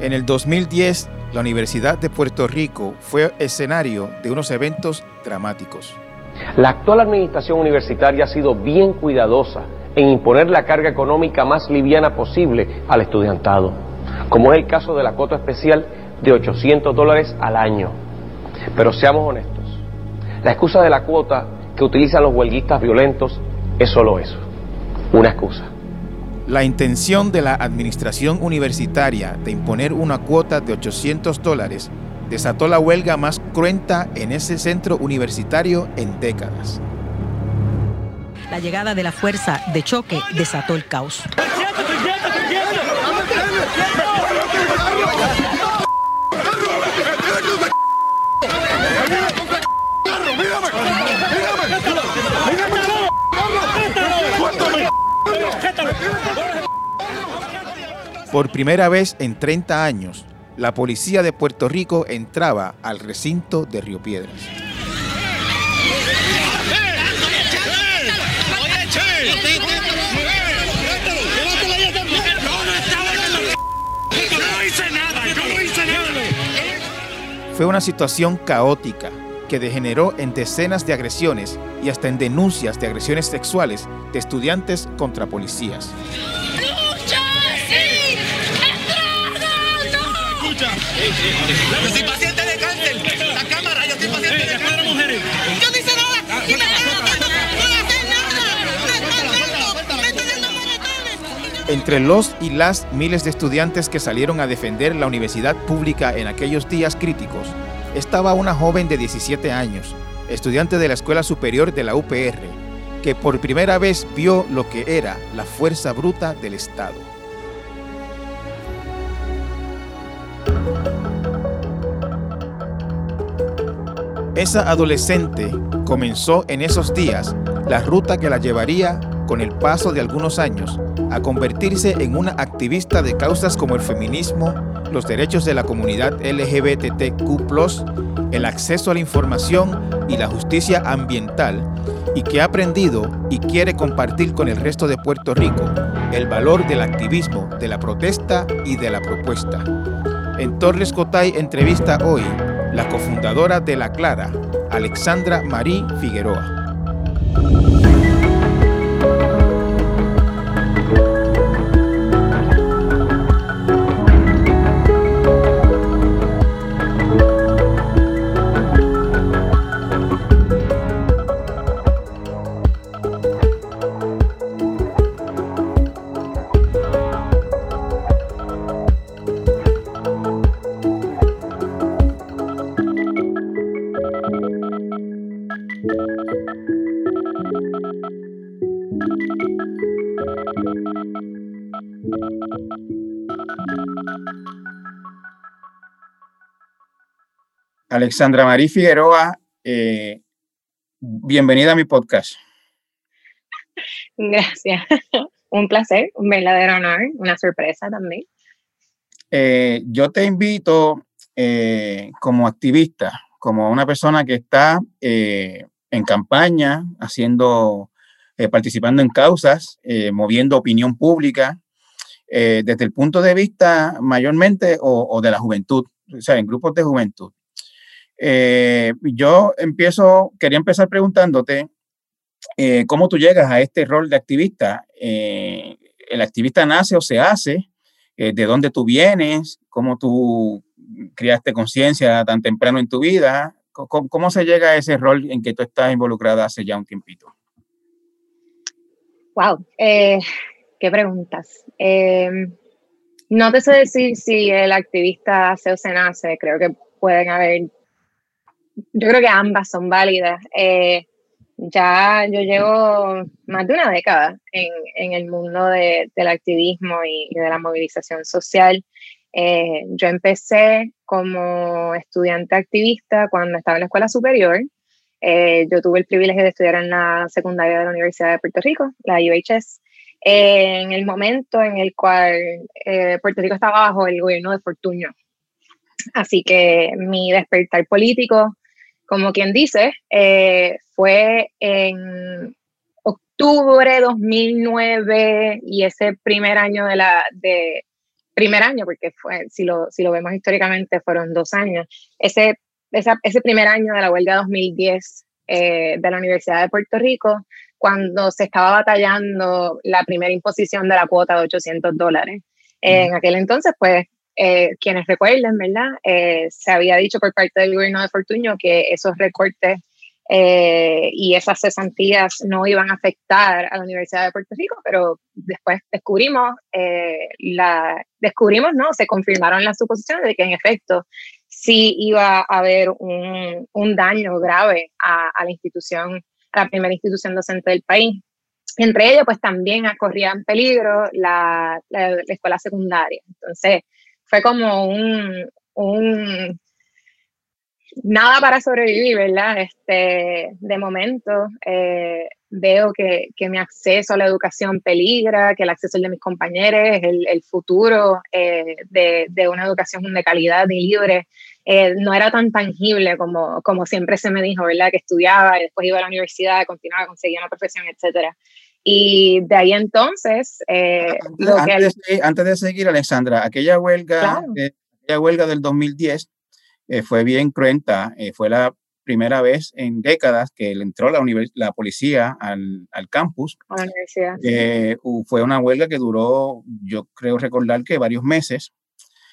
En el 2010, la Universidad de Puerto Rico fue escenario de unos eventos dramáticos. La actual administración universitaria ha sido bien cuidadosa en imponer la carga económica más liviana posible al estudiantado, como es el caso de la cuota especial de 800 dólares al año. Pero seamos honestos, la excusa de la cuota que utilizan los huelguistas violentos es solo eso, una excusa. La intención de la administración universitaria de imponer una cuota de 800 dólares desató la huelga más cruenta en ese centro universitario en décadas. La llegada de la fuerza de choque desató el caos. Por primera vez en 30 años, la policía de Puerto Rico entraba al recinto de Río Piedras. Fue una situación caótica que degeneró en decenas de agresiones y hasta en denuncias de agresiones sexuales de estudiantes contra policías. Yo soy paciente de cáncer. La cámara, yo soy paciente de cáncer. mujeres. Yo no hice nada. Y me dejaron que no puedo hacer nada. Entre los y las miles de estudiantes que salieron a defender la universidad pública en aquellos días críticos, estaba una joven de 17 años, estudiante de la Escuela Superior de la UPR, que por primera vez vio lo que era la fuerza bruta del Estado. Esa adolescente comenzó en esos días la ruta que la llevaría, con el paso de algunos años, a convertirse en una activista de causas como el feminismo, los derechos de la comunidad LGBTQ, el acceso a la información y la justicia ambiental, y que ha aprendido y quiere compartir con el resto de Puerto Rico el valor del activismo, de la protesta y de la propuesta. En Torres Cotay entrevista hoy la cofundadora de La Clara, Alexandra Marí Figueroa. Alexandra Marí Figueroa, eh, bienvenida a mi podcast. Gracias. Un placer, un verdadero honor, una sorpresa también. Eh, yo te invito eh, como activista, como una persona que está en campaña, haciendo, participando en causas, moviendo opinión pública, desde el punto de vista mayormente o de la juventud, o sea, en grupos de juventud. Eh, yo empiezo, quería empezar preguntándote eh, cómo tú llegas a este rol de activista. Eh, ¿El activista nace o se hace? ¿De dónde tú vienes? ¿Cómo tú creaste conciencia tan temprano en tu vida? ¿Cómo, se llega a ese rol en que tú estás involucrada hace ya un tiempito? Wow, qué preguntas. no te sé decir si el activista hace o se nace. Creo que pueden haber yo creo que ambas son válidas. Eh, ya yo llevo más de una década en, en el mundo de, del activismo y, de la movilización social. Eh, yo empecé como estudiante activista cuando estaba en la escuela superior. Eh, yo tuve el privilegio de estudiar en la secundaria de la Universidad de Puerto Rico, la UHS, en el momento en el cual Puerto Rico estaba bajo el gobierno de Fortuño. Así que mi despertar político como quien dice, eh, fue en octubre de 2009 y ese primer año de la, de, primer año, porque fue, si lo, si lo vemos históricamente, fueron dos años, ese, ese primer año de la huelga 2010 eh, de la Universidad de Puerto Rico, cuando se estaba batallando la primera imposición de la cuota de 800 dólares. En aquel entonces, pues, eh, quienes recuerden, ¿verdad? Eh, se había dicho por parte del gobierno de Fortuño que esos recortes eh, y esas cesantías no iban a afectar a la Universidad de Puerto Rico, pero después descubrimos, la, descubrimos, no, se confirmaron las suposiciones de que en efecto sí iba a haber un, un daño grave a, a, la institución, a la primera institución docente del país. Entre ellos, pues también corría en peligro la, la, la escuela secundaria. Entonces, fue como un, un nada para sobrevivir, ¿verdad? Este, de momento eh, veo que, que, mi acceso a la educación peligra, que el acceso de mis compañeros, el, futuro eh, de, de, una educación de calidad y libre, eh, no era tan tangible como, como siempre se me dijo, ¿verdad? Que estudiaba y después iba a la universidad, continuaba, conseguía una profesión, etcétera. Y de ahí entonces... Eh, antes, lo que antes, de, antes, de, seguir, Alexandra, aquella huelga, claro. eh, aquella huelga del 2010 eh, fue bien cruenta, fue la primera vez en décadas que entró la, la policía al, al, campus. A la universidad. Fue una huelga que duró, yo creo recordar que varios meses.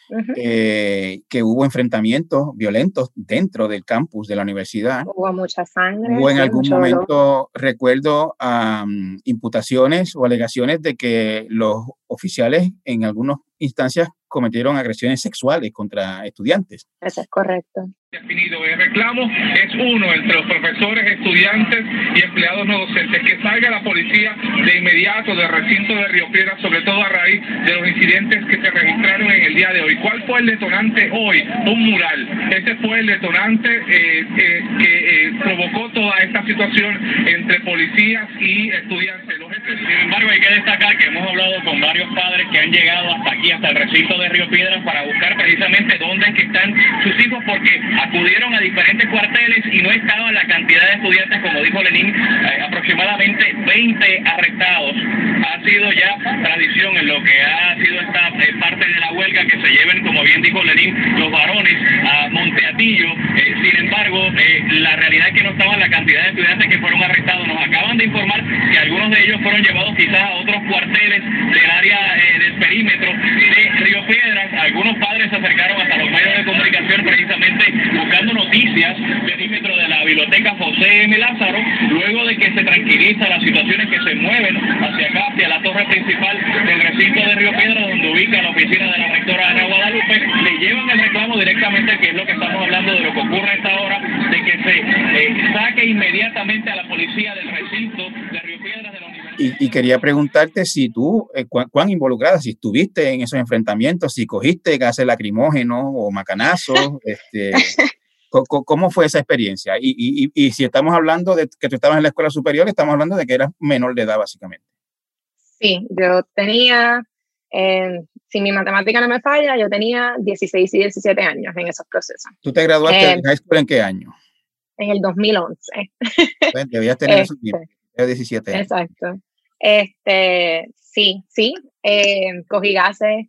Uh -huh. eh, que hubo enfrentamientos violentos dentro del campus de la universidad. Hubo mucha sangre. Hubo en algún momento, dolor. recuerdo, um, imputaciones o alegaciones de que los oficiales en algunas instancias cometieron agresiones sexuales contra estudiantes. Eso es correcto. Definido. El reclamo es uno entre los profesores, estudiantes y empleados no docentes, que salga la policía de inmediato del recinto de Río Piedra, sobre todo a raíz de los incidentes que se registraron en el día de hoy. ¿Cuál fue el detonante hoy? Un mural. Ese fue el detonante eh, eh, que eh, provocó toda esta situación entre policías y estudiantes. Sin embargo, hay que destacar que hemos hablado con varios padres que han llegado hasta aquí, hasta el recinto de Río Piedras, para buscar precisamente dónde que están sus hijos, porque acudieron a diferentes cuarteles y no estaba la cantidad de estudiantes, como dijo Lenín, eh, aproximadamente 20 arrestados. Ha sido ya tradición en lo que ha sido esta eh, parte de la huelga que se lleven, como bien dijo Lenín, los varones a Monteatillo. Eh, sin embargo, la realidad es que no estaba la cantidad de estudiantes que fueron arrestados. Nos acaban de informar que algunos de ellos fueron llevados quizás a otros cuarteles del área del perímetro de Río Piedras. Algunos padres se acercaron hasta los medios de comunicación noticias perímetro de la biblioteca José M. Lázaro, luego de que se tranquiliza las situaciones que se mueven hacia acá, hacia la torre principal del recinto de Río Piedra, donde ubica la oficina de la rectora Ana Guadalupe, le llevan el reclamo directamente, que es lo que estamos hablando de lo que ocurre a esta hora, de que se eh, saque inmediatamente a la policía del recinto de Río Piedra de la y, y, quería preguntarte si tú, eh, cu cuán involucrada, si estuviste en esos enfrentamientos, si cogiste gases lacrimógenos o macanazos, este, ¿cómo fue esa experiencia? Y, y, y, si estamos hablando de que tú estabas en la escuela superior, estamos hablando de que eras menor de edad, básicamente. Sí, yo tenía, eh, si mi matemática no me falla, yo tenía 16 y 17 años en esos procesos. ¿Tú te graduaste eh, de high school en qué año? En el 2011. Pues debías tener este, esos 17 años. Exacto. Este, sí, sí, eh, cogí gases,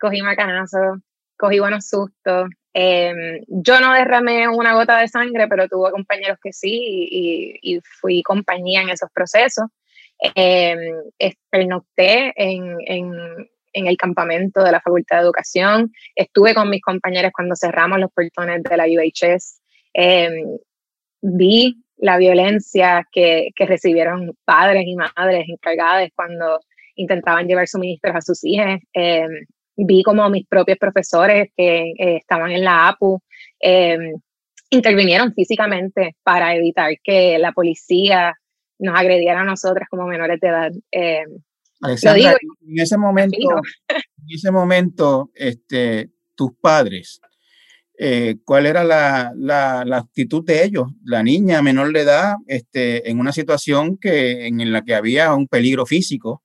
cogí macanazos, cogí buenos sustos. Eh, yo no derramé una gota de sangre, pero tuve compañeros que sí y, y fui compañía en esos procesos. Eh, pernocté en, en, en, el campamento de la Facultad de Educación, estuve con mis compañeros cuando cerramos los portones de la UHS, vi la violencia que, que, recibieron padres y madres encargadas cuando intentaban llevar suministros a sus hijos. Eh, vi como mis propios profesores que eh, estaban en la APU eh, intervinieron físicamente para evitar que la policía nos agrediera a nosotras como menores de edad. Alexandra, digo, en ese momento, en ese momento, este, tus padres eh, cuál era la, la, la, actitud de ellos, la niña menor de edad, este, en una situación que, en la que había un peligro físico,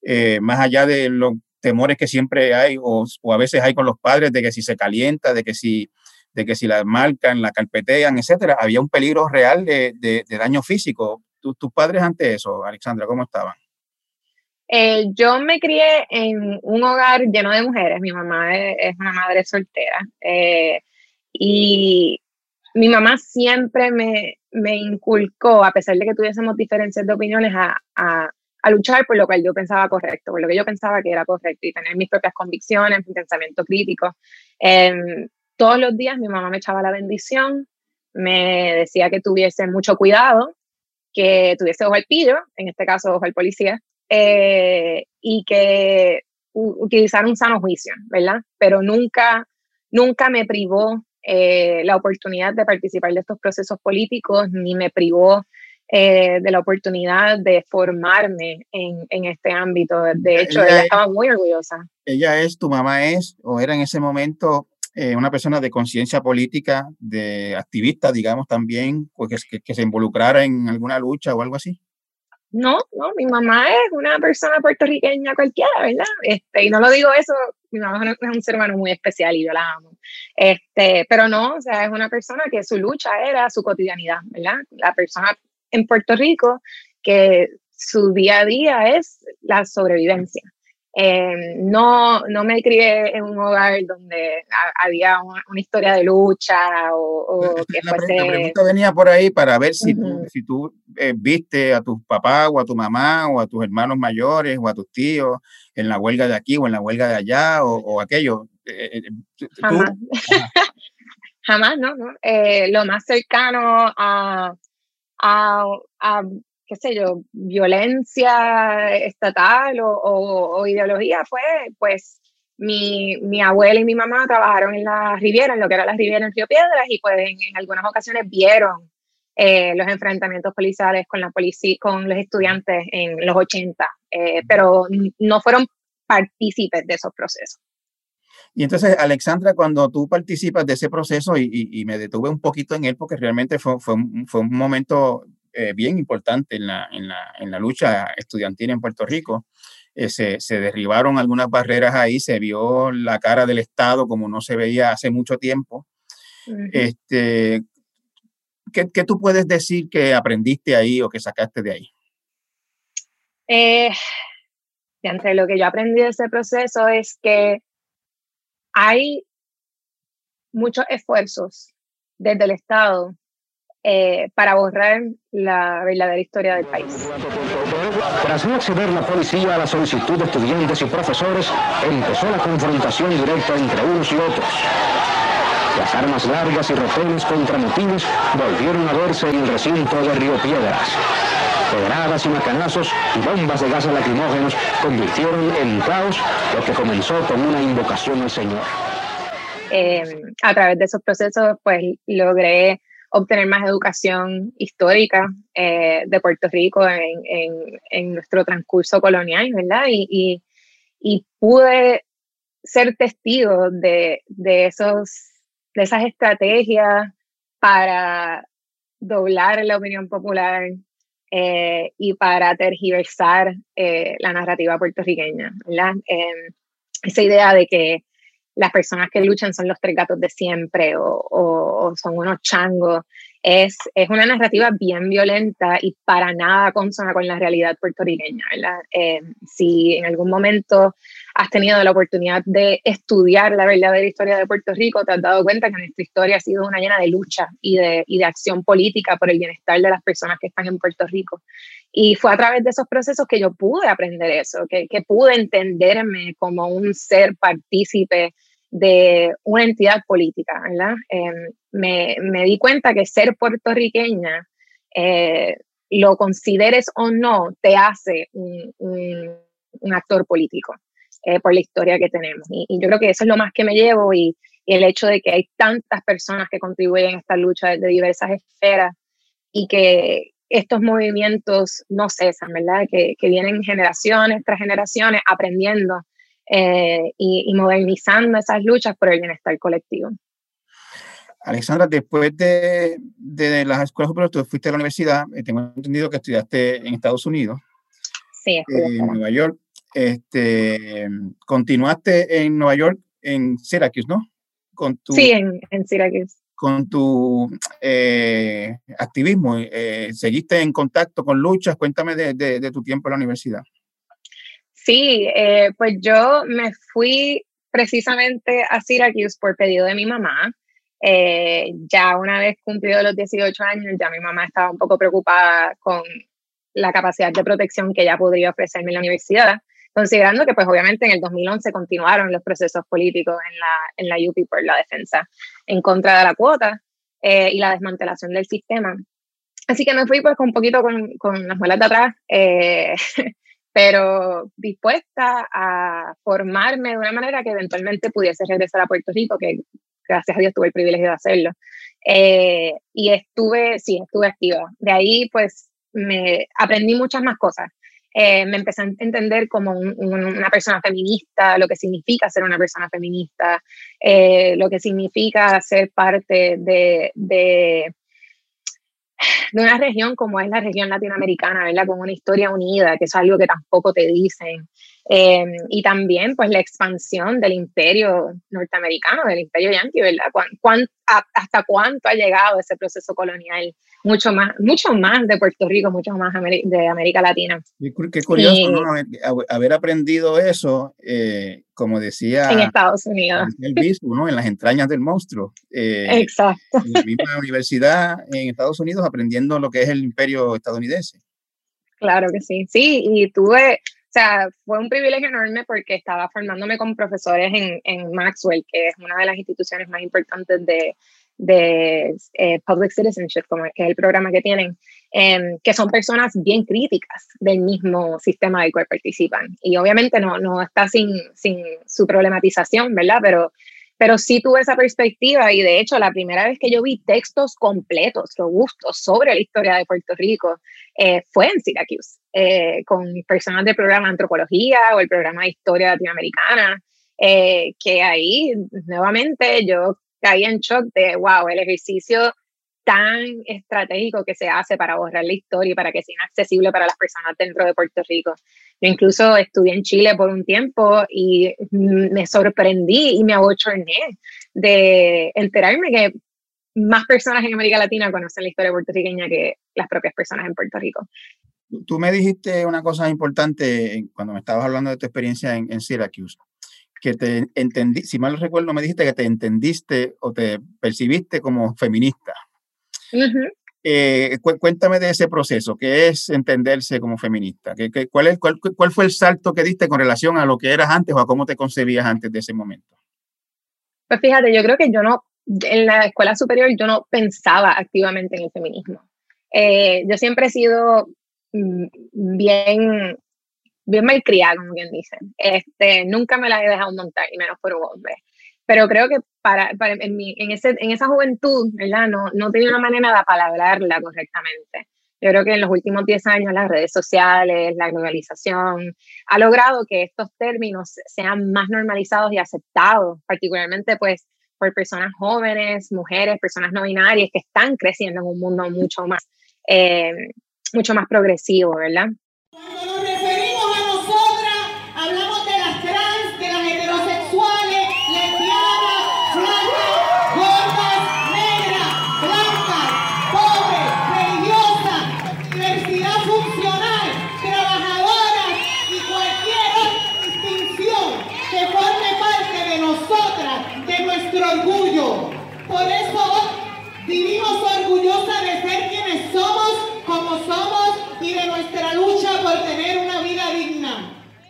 eh, más allá de los temores que siempre hay o, o, a veces hay con los padres de que si se calienta, de que si, de que si la marcan, la carpetean, etcétera, había un peligro real de, de, daño físico. ¿Tus, ¿Tus padres ante eso, Alexandra, cómo estaban? Eh, yo me crié en un hogar lleno de mujeres. Mi mamá es, una madre soltera. Eh, y mi mamá siempre me, me, inculcó, a pesar de que tuviésemos diferencias de opiniones, a, a, a, luchar por lo que yo pensaba correcto, por lo que yo pensaba que era correcto y tener mis propias convicciones, mi pensamiento crítico. Em, todos los días mi mamá me echaba la bendición, me decía que tuviese mucho cuidado, que tuviese ojo al pillo, en este caso ojo al policía, eh, y que utilizar un sano juicio, ¿verdad? Pero nunca, nunca me privó eh, la oportunidad de participar de estos procesos políticos, ni me privó eh, de la oportunidad de formarme en, en este ámbito. De hecho, ella, estaba muy orgullosa. Ella es, tu mamá es, o era en ese momento una persona de conciencia política, de activista, digamos, también, pues, que, que, se involucrara en alguna lucha o algo así. No, no, mi mamá es una persona puertorriqueña cualquiera, ¿verdad? Este, y no lo digo eso, mi mamá es un ser humano muy especial y yo la amo. Este, pero no, o sea, es una persona que su lucha era su cotidianidad, ¿verdad? La persona en Puerto Rico que su día a día es la sobrevivencia. Eh, no, no me crié en un hogar donde había una, historia de lucha o, que la, fuese... La pregunta venía por ahí para ver si tú, si tú eh, viste a tus papás o a tu mamá o a tus hermanos mayores o a tus tíos en la huelga de aquí o en la huelga de allá o, aquello. Eh, Jamás. Jamás, no, no. lo más cercano a, a, qué sé yo, violencia estatal o, ideología fue, pues, mi, mi, abuela y mi mamá trabajaron en la Riviera, en lo que era la Riviera en Río Piedras, y pues en, algunas ocasiones vieron eh, los enfrentamientos policiales con, la policía, con los estudiantes en los 80, eh, pero no fueron partícipes de esos procesos. Y entonces, Alexandra, cuando tú participas de ese proceso, y, y, me detuve un poquito en él porque realmente fue, fue, fue un momento eh, bien importante en la, en, la, en la, lucha estudiantil en Puerto Rico. Eh, se, se, derribaron algunas barreras ahí, se vio la cara del Estado como no se veía hace mucho tiempo. este, ¿qué, ¿qué, tú puedes decir que aprendiste ahí o que sacaste de ahí? Eh, entre lo que yo aprendí de ese proceso es que hay muchos esfuerzos desde el Estado eh, para borrar la verdadera historia del país. Tras no acceder la policía a la solicitud de estudiantes y profesores, empezó la confrontación directa entre unos y otros. Las armas largas y rotones contra motines volvieron a verse en el recinto de Río Piedras. Pedradas y macanazos y bombas de gases lacrimógenos convirtieron en caos lo que comenzó con una invocación al Señor. Eh, a través de esos procesos, pues logré obtener más educación histórica eh, de Puerto Rico en, en, en, nuestro transcurso colonial, ¿verdad? Y, y, pude ser testigo de, de, esos, de esas estrategias para doblar la opinión popular eh, y para tergiversar eh, la narrativa puertorriqueña. Em, esa idea de que las personas que luchan son los tres gatos de siempre o, son unos changos. Es, es, una narrativa bien violenta y para nada consona con la realidad puertorriqueña. Eh, si en algún momento has tenido la oportunidad de estudiar la verdadera historia de Puerto Rico, te has dado cuenta que nuestra historia ha sido una llena de lucha y de, y de acción política por el bienestar de las personas que están en Puerto Rico. Y fue a través de esos procesos que yo pude aprender eso, que, que pude entenderme como un ser partícipe de una entidad política, ¿verdad? Em, me, me, di cuenta que ser puertorriqueña, eh, lo consideres o no, te hace un, un, actor político eh, por la historia que tenemos. Y, yo creo que eso es lo más que me llevo y, el hecho de que hay tantas personas que contribuyen a esta lucha de, diversas esferas y que estos movimientos no cesan, ¿verdad? Que, que vienen generaciones tras generaciones aprendiendo eh, y, modernizando esas luchas por el bienestar colectivo. Alexandra, después de, de las escuelas superiores, tú fuiste a la universidad, eh, tengo entendido que estudiaste en Estados Unidos. Sí, en Nueva York. Este, continuaste en Nueva York, en Syracuse, ¿no? Con tu, sí, en, en Syracuse. Con tu eh, activismo, ¿seguiste en contacto con luchas? Cuéntame de, de, de tu tiempo en la universidad. Sí, eh, pues yo me fui precisamente a Syracuse por pedido de mi mamá. Eh, ya una vez cumplido los 18 años, ya mi mamá estaba un poco preocupada con la capacidad de protección que ella podría ofrecerme en la universidad, considerando que pues obviamente en el 2011 continuaron los procesos políticos en la, en la UP por la defensa en contra de la cuota eh, y la desmantelación del sistema. Así que me fui pues un poquito con, con las muelas de atrás, eh, pero dispuesta a formarme de una manera que eventualmente pudiese regresar a Puerto Rico, que gracias a Dios tuve el privilegio de hacerlo. Eh, y estuve, sí, estuve activa. De ahí pues me aprendí muchas más cosas. Eh, me empecé a entender como una persona feminista, lo que significa ser una persona feminista, lo que significa ser parte de, de una región como es la región latinoamericana, ¿verdad? Con una historia unida, que es algo que tampoco te dicen. Em, y también, pues, la expansión del imperio norteamericano, del imperio yanqui, ¿verdad? hasta cuánto ha llegado ese proceso colonial? Mucho más, mucho más de Puerto Rico, mucho más de América Latina. Qué curioso, ¿no? Haber aprendido eso, eh, como decía... En Estados Unidos. El mismo, ¿no? En las entrañas del monstruo. Eh, Exacto. En la misma universidad en Estados Unidos aprendiendo lo que es el imperio estadounidense. Claro que sí, sí, y tuve, o sea, fue un privilegio enorme porque estaba formándome con profesores en, en Maxwell, que es una de las instituciones más importantes de, de eh, Public Citizenship, como que es el programa que tienen, em, que son personas bien críticas del mismo sistema del cual participan. Y obviamente no, no está sin, sin su problematización, ¿verdad? Pero pero sí tuve esa perspectiva y de hecho la primera vez que yo vi textos completos, robustos sobre la historia de Puerto Rico eh, fue en Syracuse, eh, con personas del programa de antropología o el programa de historia latinoamericana, eh, que ahí nuevamente yo caí en shock de, wow, el ejercicio tan estratégico que se hace para borrar la historia y para que sea inaccesible para las personas dentro de Puerto Rico. Yo incluso estudié en Chile por un tiempo y me sorprendí y me abochorné de enterarme que más personas en América Latina conocen la historia puertorriqueña que las propias personas en Puerto Rico. Tú me dijiste una cosa importante cuando me estabas hablando de tu experiencia en, en Syracuse, que te entendí, si mal recuerdo, me dijiste que te entendiste o te percibiste como feminista. Eh, cuéntame de ese proceso, ¿qué es entenderse como feminista? ¿Qué, cuál, es, cuál, cuál, fue el salto que diste con relación a lo que eras antes o a cómo te concebías antes de ese momento? Pues fíjate, yo creo que yo no, en la escuela superior yo no pensaba activamente en el feminismo. Eh, yo siempre he sido mm, bien, bien malcriada, como quien dice. Este, nunca me la he dejado montar, y menos por un hombre pero creo que para, para en, mi, en, ese, en, esa juventud, ¿verdad? No, no tenía una manera de apalabrarla correctamente. Yo creo que en los últimos 10 años las redes sociales, la globalización, ha logrado que estos términos sean más normalizados y aceptados, particularmente pues por personas jóvenes, mujeres, personas no binarias que están creciendo en un mundo mucho más, eh, mucho más progresivo, ¿verdad?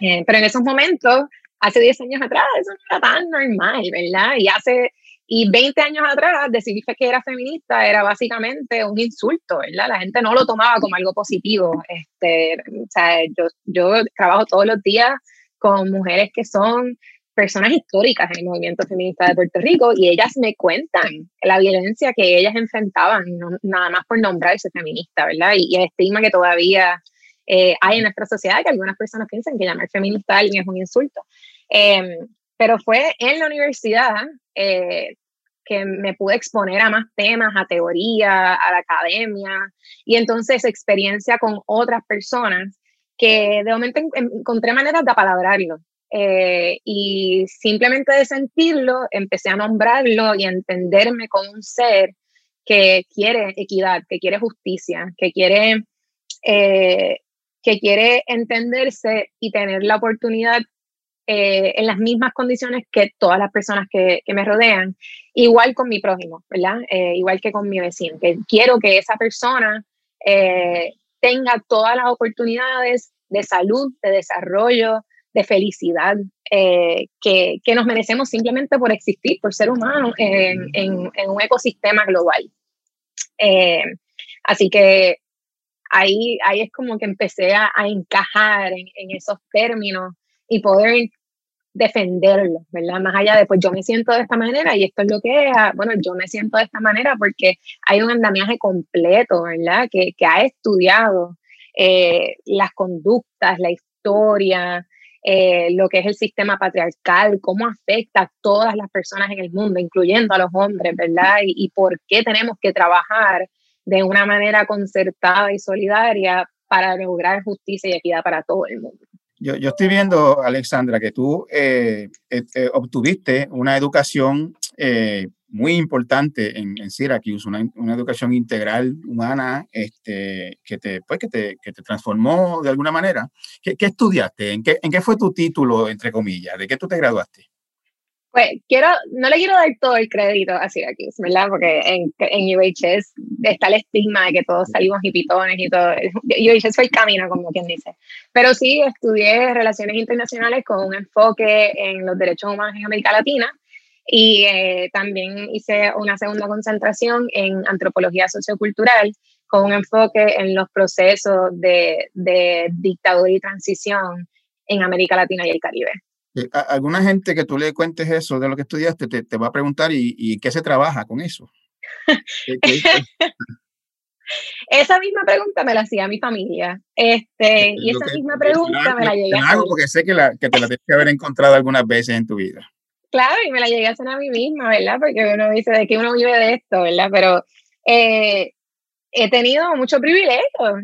Eh, pero en esos momentos, hace 10 años atrás, eso no era tan normal, ¿verdad? Y hace y 20 años atrás, decir que era feminista era básicamente un insulto, ¿verdad? La gente no lo tomaba como algo positivo. Este, o sea, yo, yo trabajo todos los días con mujeres que son personas históricas en el movimiento feminista de Puerto Rico y ellas me cuentan la violencia que ellas enfrentaban, nada más por nombrarse feminista, ¿verdad? Y, y el estigma que todavía eh, hay en nuestra sociedad que algunas personas piensan que llamar feminista a alguien es un insulto. Em, pero fue en la universidad eh, que me pude exponer a más temas, a teoría, a la academia, y entonces experiencia con otras personas que de momento encontré maneras de apalabrarlo. Eh, y simplemente de sentirlo, empecé a nombrarlo y a entenderme como un ser que quiere equidad, que quiere justicia, que quiere que quiere entenderse y tener la oportunidad eh, en las mismas condiciones que todas las personas que, me rodean, igual con mi prójimo, ¿verdad? Eh, igual que con mi vecino, que quiero que esa persona eh, tenga todas las oportunidades de salud, de desarrollo, de felicidad que, nos merecemos simplemente por existir, por ser humanos en, un ecosistema global. así que ahí, ahí es como que empecé a, encajar en, en, esos términos y poder defenderlo, ¿verdad? Más allá de, pues yo me siento de esta manera y esto es lo que es, ah, bueno, yo me siento de esta manera porque hay un andamiaje completo, ¿verdad? Que, que ha estudiado eh, las conductas, la historia, eh, lo que es el sistema patriarcal, cómo afecta a todas las personas en el mundo, incluyendo a los hombres, ¿verdad? Y, y por qué tenemos que trabajar de una manera concertada y solidaria para lograr justicia y equidad para todo el mundo. Yo, yo estoy viendo, Alexandra, que tú eh, eh, eh, obtuviste una educación muy importante en, en Syracuse, una, una, educación integral humana este, que, te, pues, que, te, que te transformó de alguna manera. ¿Qué, qué estudiaste? ¿En qué, ¿En qué fue tu título, entre comillas? ¿De qué tú te graduaste? Pues quiero, no le quiero dar todo el crédito a Syracuse, ¿verdad? Porque en, en UHS está el estigma de que todos salimos hipitones y todo. UHS fue el camino, como quien dice. Pero sí, estudié relaciones internacionales con un enfoque en los derechos humanos en América Latina y eh, también hice una segunda concentración en antropología sociocultural con un enfoque en los procesos de, de dictadura y transición en América Latina y el Caribe. Eh, alguna gente que tú le cuentes eso de lo que estudiaste te, te va a preguntar y, y, qué se trabaja con eso. esa misma pregunta me la hacía mi familia. Este, y esa misma pregunta me la llegué a hacer. porque sé que, la, que te la tienes que haber encontrado algunas veces en tu vida. Claro, y me la llegué a hacer a mí misma, ¿verdad? Porque uno dice de que uno vive de esto, ¿verdad? Pero eh, he tenido mucho privilegio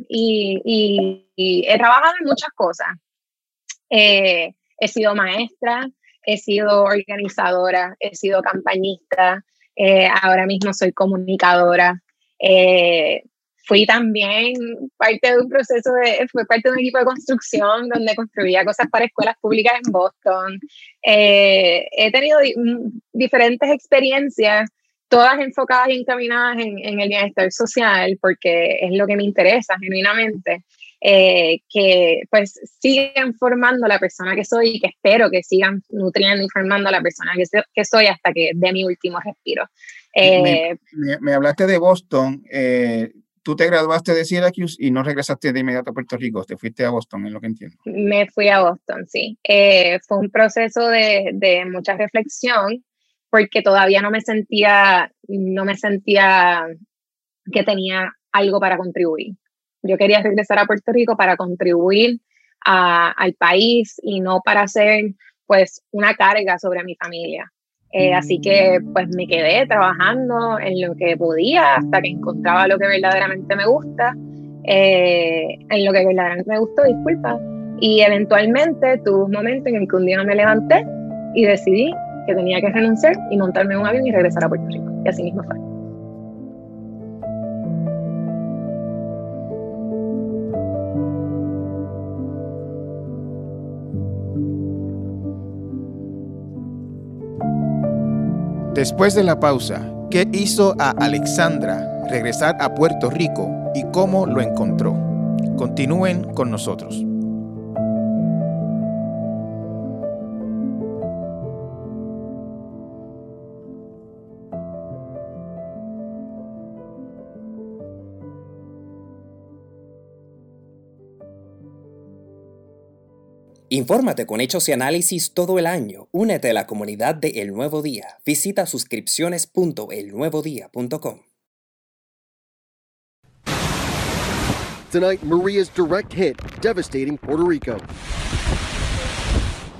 y, y, y, he trabajado en muchas cosas. Eh, he sido maestra, he sido organizadora, he sido campañista, eh, ahora mismo soy comunicadora. Eh, fui también parte de un proceso de, fue parte de un equipo de construcción donde construía cosas para escuelas públicas en Boston. Eh, he tenido diferentes experiencias, todas enfocadas y encaminadas en, en, el bienestar social, porque es lo que me interesa genuinamente. Eh, que pues sigan formando la persona que soy y que espero que sigan nutriendo y formando la persona que, que soy hasta que dé mi último respiro. Eh, me, hablaste de Boston. Eh, tú te graduaste de Syracuse y no regresaste de inmediato a Puerto Rico, te fuiste a Boston, es lo que entiendo. Me fui a Boston, sí. fue un proceso de, de, mucha reflexión porque todavía no me sentía, no me sentía que tenía algo para contribuir. Yo quería regresar a Puerto Rico para contribuir al país y no para ser pues una carga sobre mi familia. Eh, así que pues me quedé trabajando en lo que podía hasta que encontraba lo que verdaderamente me gusta, eh, en lo que verdaderamente me gustó, disculpa. Y eventualmente tuve un momento en el que un día me levanté y decidí que tenía que renunciar y montarme un avión y regresar a Puerto Rico. Y así mismo fue. Después de la pausa, ¿qué hizo a Alexandra regresar a Puerto Rico y cómo lo encontró? Continúen con nosotros. Infórmate con hechos y análisis todo el año. Únete a la comunidad de El Nuevo Día. Visita suscripciones.elnuevodía.com. Tonight, Maria's direct hit devastating Puerto Rico.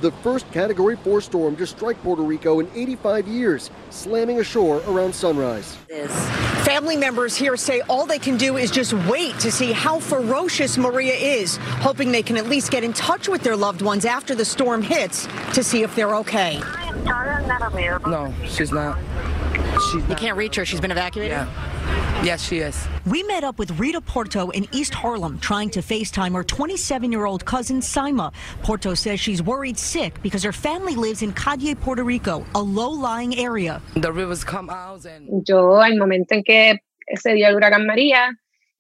The first Category 4 storm to strike Puerto Rico in 85 years, slamming ashore around sunrise. Family members here say all they can do is just wait to see how ferocious Maria is, hoping they can at least get in touch with their loved ones after the storm hits to see if they're okay. No, she's not. She's you can't reach her. She's been evacuated? Yeah. Yes, she is. We met up with Rita Porto in East Harlem trying to FaceTime her 27 year old cousin Saima. Porto says she's worried sick because her family lives in Calle, Puerto Rico, a low lying area. The rivers come out and. Yo, al momento en que se dio el huracán María,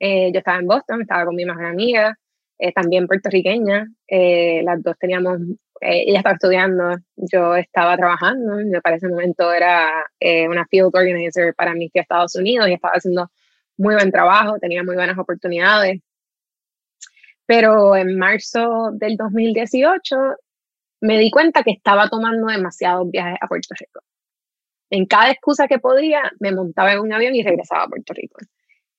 eh, yo estaba en Boston, estaba con mi mejor amiga, eh, también puertorriqueña. Eh, las dos teníamos, eh, ella estaba estudiando, yo estaba trabajando. Yo para ese momento era eh, una field organizer para Amnistía Estados Unidos y estaba haciendo muy buen trabajo, tenía muy buenas oportunidades. Pero en marzo del 2018 me di cuenta que estaba tomando demasiados viajes a Puerto Rico. En cada excusa que podía, me montaba en un avión y regresaba a Puerto Rico.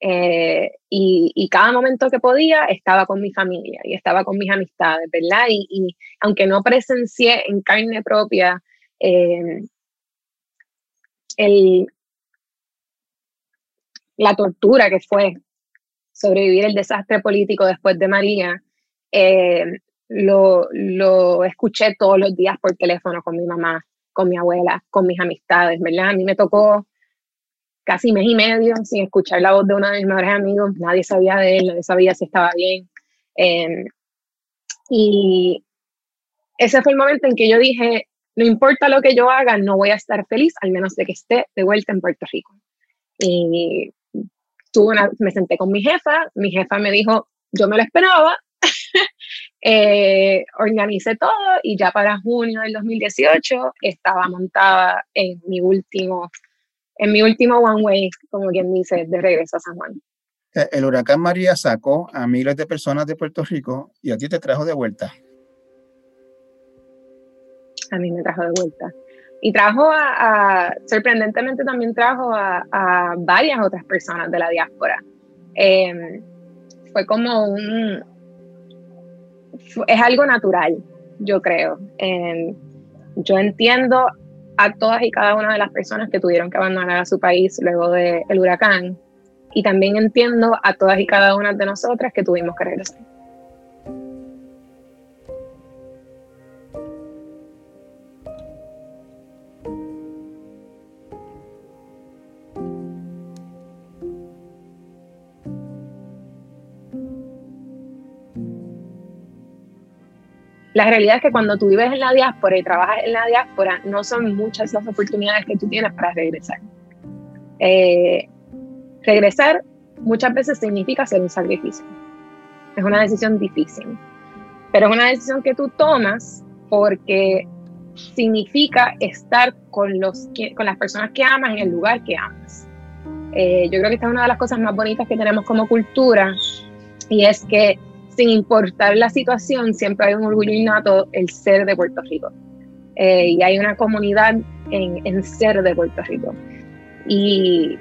Eh, y, y, cada momento que podía estaba con mi familia y estaba con mis amistades, ¿verdad? Y, y aunque no presencié en carne propia eh, el, la tortura que fue sobrevivir el desastre político después de María, eh, lo, lo escuché todos los días por teléfono con mi mamá, con mi abuela, con mis amistades, ¿verdad? A mí me tocó casi mes y medio sin escuchar la voz de uno de mis mejores amigos, nadie sabía de él, nadie sabía si estaba bien. Eh, y ese fue el momento en que yo dije, no importa lo que yo haga, no voy a estar feliz, al menos de que esté de vuelta en Puerto Rico. Y tuve una, me senté con mi jefa, mi jefa me dijo, yo me lo esperaba, eh, organicé todo y ya para junio del 2018 estaba montada en mi último en mi último one way, como quien dice, de regreso a San Juan. El huracán María sacó a miles de personas de Puerto Rico y a ti te trajo de vuelta. A mí me trajo de vuelta. Y trajo a, a sorprendentemente también trajo a, a, varias otras personas de la diáspora. Eh, fue como un, es algo natural, yo creo. Eh, yo entiendo a todas y cada una de las personas que tuvieron que abandonar a su país luego del el huracán. Y también entiendo a todas y cada una de nosotras que tuvimos que regresar. La realidad es que cuando tú vives en la diáspora y trabajas en la diáspora, no son muchas las oportunidades que tú tienes para regresar. Eh, regresar muchas veces significa hacer un sacrificio. Es una decisión difícil, pero es una decisión que tú tomas porque significa estar con, los, con las personas que amas en el lugar que amas. Eh, yo creo que esta es una de las cosas más bonitas que tenemos como cultura y es que sin importar la situación, siempre hay un orgullo innato el ser de Puerto Rico. Eh, y hay una comunidad en, ser de Puerto Rico. Y,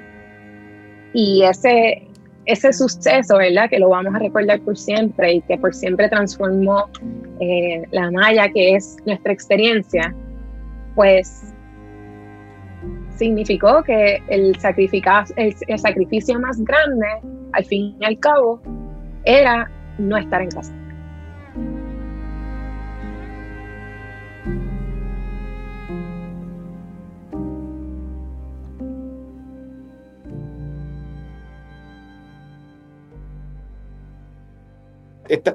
y ese, ese suceso, ¿verdad? Que lo vamos a recordar por siempre y que por siempre transformó eh, la malla que es nuestra experiencia, pues significó que el, el sacrificio más grande, al fin y al cabo, era no estar en casa.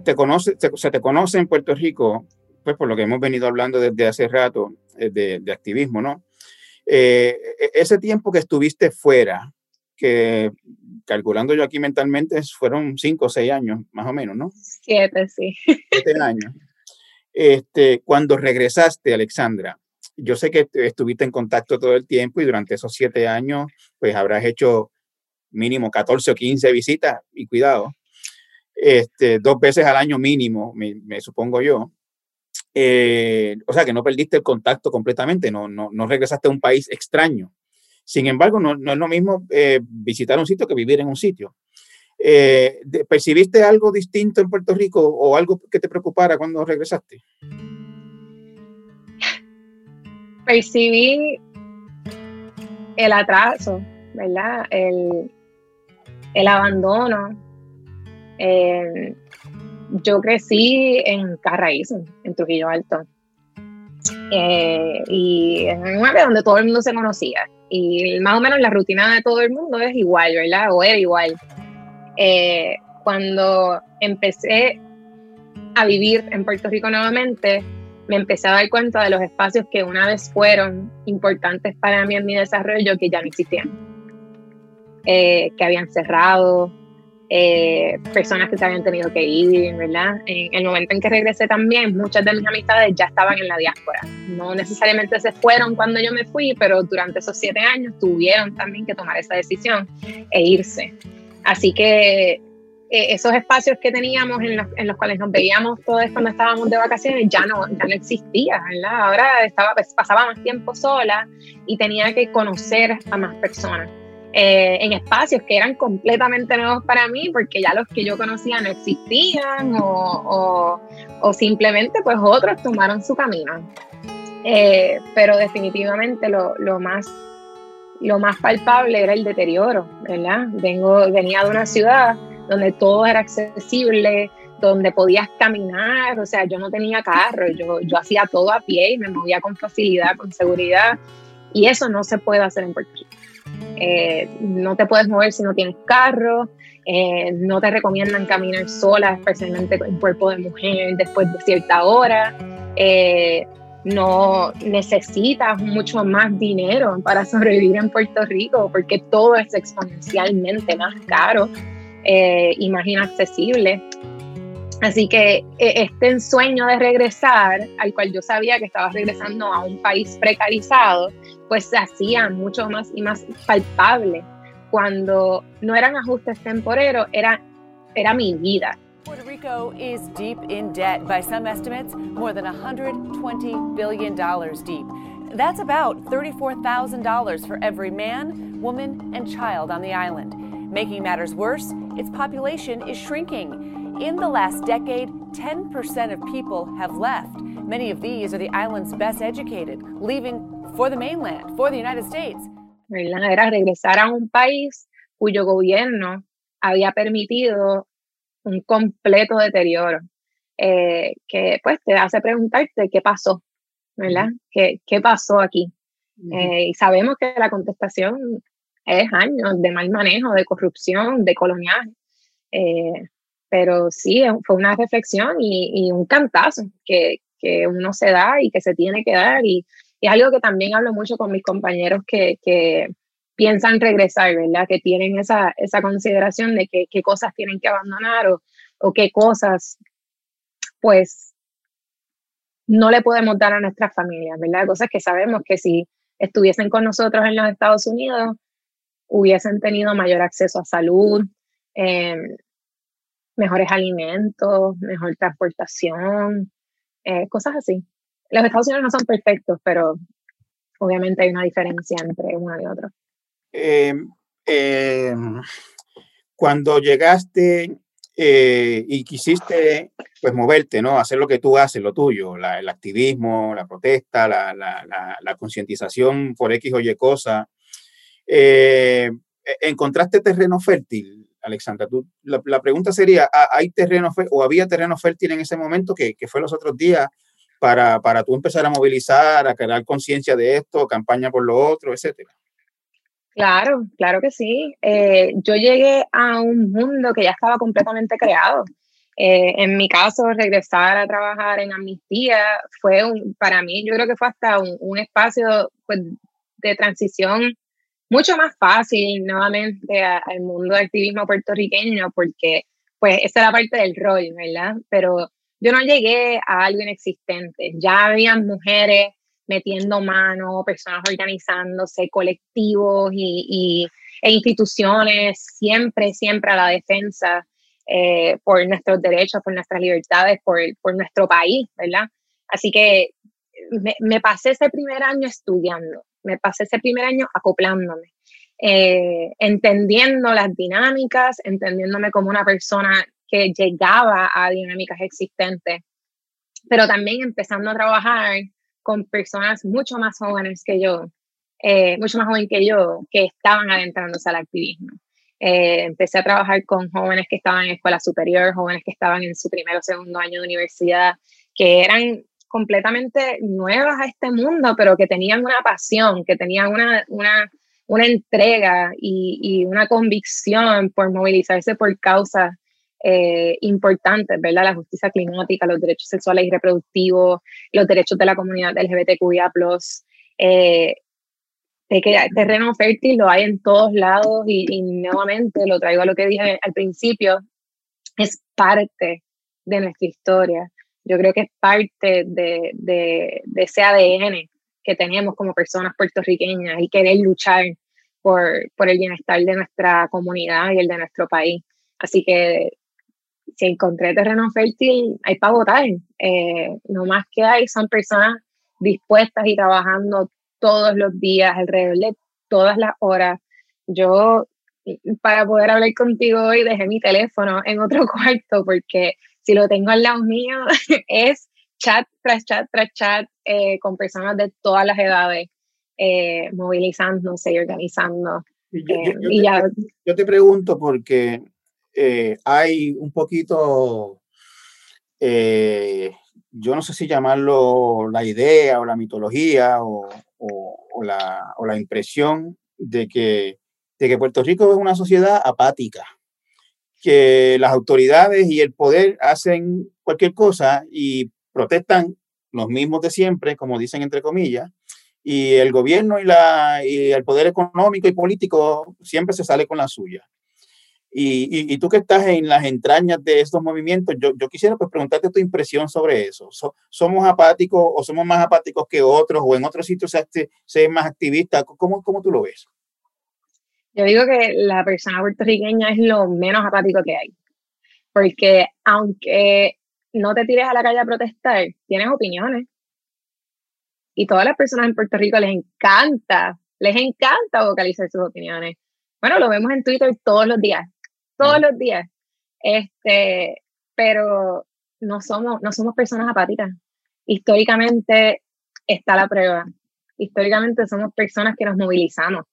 te conoce, se te conoce en Puerto Rico, pues por lo que hemos venido hablando desde hace rato eh, de, de activismo, ¿no? Eh, e, ese tiempo que estuviste fuera, que calculando yo aquí mentalmente fueron cinco o seis años, más o menos, ¿no? Siete, sí. Siete años. Este, cuando regresaste, Alexandra, yo sé que estuviste en contacto todo el tiempo y durante esos siete años, pues habrás hecho mínimo 14 o 15 visitas y cuidado, este, dos veces al año mínimo, me, me supongo yo. Eh, o sea que no perdiste el contacto completamente, no, no, no regresaste a un país extraño. Sin embargo, no, es lo mismo eh, visitar un sitio que vivir en un sitio. Eh, ¿Percibiste algo distinto en Puerto Rico o algo que te preocupara cuando regresaste? Percibí el atraso, ¿verdad? El, abandono. Eh, yo crecí en Carraízo, en Trujillo Alto. Y en un área donde todo el mundo se conocía y más o menos la rutina de todo el mundo es igual, ¿verdad? O era igual. Eh, cuando empecé a vivir en Puerto Rico nuevamente, me empecé a dar cuenta de los espacios que una vez fueron importantes para mí en mi desarrollo que ya no existían, eh, que habían cerrado, eh, personas que se habían tenido que ir, ¿verdad? En el momento en que regresé también, muchas de mis amistades ya estaban en la diáspora. No necesariamente se fueron cuando yo me fui, pero durante esos siete años tuvieron también que tomar esa decisión e irse. Así que eh, esos espacios que teníamos en los, en los, cuales nos veíamos todos cuando estábamos de vacaciones ya no, ya no existía, ¿verdad? Ahora estaba, pues, pasaba más tiempo sola y tenía que conocer a más personas. Eh, en espacios que eran completamente nuevos para mí, porque ya los que yo conocía no existían o, o, simplemente pues otros tomaron su camino. Eh, pero definitivamente lo, lo, más, lo más palpable era el deterioro, ¿verdad? Vengo, venía de una ciudad donde todo era accesible, donde podías caminar, o sea, yo no tenía carro, yo, yo hacía todo a pie y me movía con facilidad, con seguridad, y eso no se puede hacer en Puerto Rico. Eh, no te puedes mover si no tienes carro, eh, no te recomiendan caminar sola, especialmente en cuerpo de mujer después de cierta hora. Eh, no necesitas mucho más dinero para sobrevivir en Puerto Rico porque todo es exponencialmente más caro y más inaccesible. Así que este ensueño de regresar, al cual yo sabía que estaba regresando a un país precarizado, pues se hacía mucho más y más palpable. Cuando no eran ajustes temporeros, era, era mi vida. Puerto Rico is deep in debt. By some estimates, more than $120 billion deep. That's about $34,000 for every man, woman, and child on the island. Making matters worse, its population is shrinking. In the last decade, 10% of people have left. Many of these are the island's best educated, leaving for the mainland, for the United States. Era regresar a un país cuyo gobierno había permitido un completo deterioro, eh, que pues te hace preguntarte qué pasó, ¿verdad? ¿Qué, qué pasó aquí? eh, y sabemos que la contestación es años de mal manejo, de corrupción, de coloniaje. Eh, pero sí, fue una reflexión y, un cantazo que, que, uno se da y que se tiene que dar. Y, es algo que también hablo mucho con mis compañeros que, que piensan regresar, ¿verdad? Que tienen esa, esa consideración de que, qué cosas tienen que abandonar o, o qué cosas, pues, no le podemos dar a nuestras familias, ¿verdad? Cosas que sabemos que si estuviesen con nosotros en los Estados Unidos, hubiesen tenido mayor acceso a salud, eh, mejores alimentos, mejor transportación, eh, cosas así los Estados Unidos no son perfectos, pero obviamente hay una diferencia entre uno y otro. Em, em, cuando llegaste eh, y quisiste pues moverte, ¿no? Hacer lo que tú haces, lo tuyo, el activismo, la protesta, la, la, concientización por X o Y cosa, eh, ¿encontraste terreno fértil, Alexandra? Tú, la, pregunta sería, ¿hay terreno o había terreno fértil en ese momento que, que fue los otros días para, para tú empezar a movilizar, a crear conciencia de esto, campaña por lo otro, etcétera? Claro, claro que sí. Eh, yo llegué a un mundo que ya estaba completamente creado. Eh, en mi caso, regresar a trabajar en Amnistía fue un, para mí, yo creo que fue hasta un, un espacio pues, de transición mucho más fácil nuevamente al mundo del activismo puertorriqueño, porque pues esa era parte del rol, ¿verdad? Pero yo no llegué a algo inexistente. Ya habían mujeres metiendo mano, personas organizándose, colectivos y, e instituciones, siempre, siempre a la defensa eh, por nuestros derechos, por nuestras libertades, por, por nuestro país, ¿verdad? Así que me, me, pasé ese primer año estudiando, me pasé ese primer año acoplándome, eh, entendiendo las dinámicas, entendiéndome como una persona que llegaba a dinámicas existentes, pero también empezando a trabajar con personas mucho más jóvenes que yo, eh, mucho más jóvenes que yo, que estaban adentrándose al activismo. Eh, empecé a trabajar con jóvenes que estaban en escuela superior, jóvenes que estaban en su primer o segundo año de universidad, que eran completamente nuevas a este mundo, pero que tenían una pasión, que tenían una, una entrega y, una convicción por movilizarse por causas eh, importantes, ¿verdad? La justicia climática, los derechos sexuales y reproductivos, los derechos de la comunidad LGBTQIA+, eh, de que terreno fértil lo hay en todos lados y, nuevamente lo traigo a lo que dije al principio, es parte de nuestra historia. Yo creo que es parte de, de, de ese ADN que tenemos como personas puertorriqueñas y querer luchar por, por el bienestar de nuestra comunidad y el de nuestro país. Así que si encontré terreno fértil, hay para votar. Eh, no más que hay son personas dispuestas y trabajando todos los días, alrededor de todas las horas. Yo, para poder hablar contigo hoy, dejé mi teléfono en otro cuarto porque si lo tengo al lado mío es chat tras chat tras chat eh, con personas de todas las edades eh, movilizándose y organizando. Yo, eh, y ya. yo, te, pregunto porque hay un poquito, yo no sé si llamarlo la idea o la mitología o, o, la, o la, impresión de que, de que Puerto Rico es una sociedad apática que las autoridades y el poder hacen cualquier cosa y protestan los mismos de siempre, como dicen entre comillas, y el gobierno y, la, y el poder económico y político siempre se sale con la suya. Y, y, tú que estás en las entrañas de estos movimientos, yo, yo quisiera pues preguntarte tu impresión sobre eso. ¿Somos apáticos o somos más apáticos que otros o en otros sitios se, se más activista? ¿Cómo, ¿Cómo tú lo ves? Yo digo que la persona puertorriqueña es lo menos apático que hay. Porque aunque no te tires a la calle a protestar, tienes opiniones. Y todas las personas en Puerto Rico les encanta, les encanta vocalizar sus opiniones. Bueno, lo vemos en Twitter todos los días, todos los días. Este, pero no somos, no somos personas apáticas. Históricamente está la prueba. Históricamente somos personas que nos movilizamos.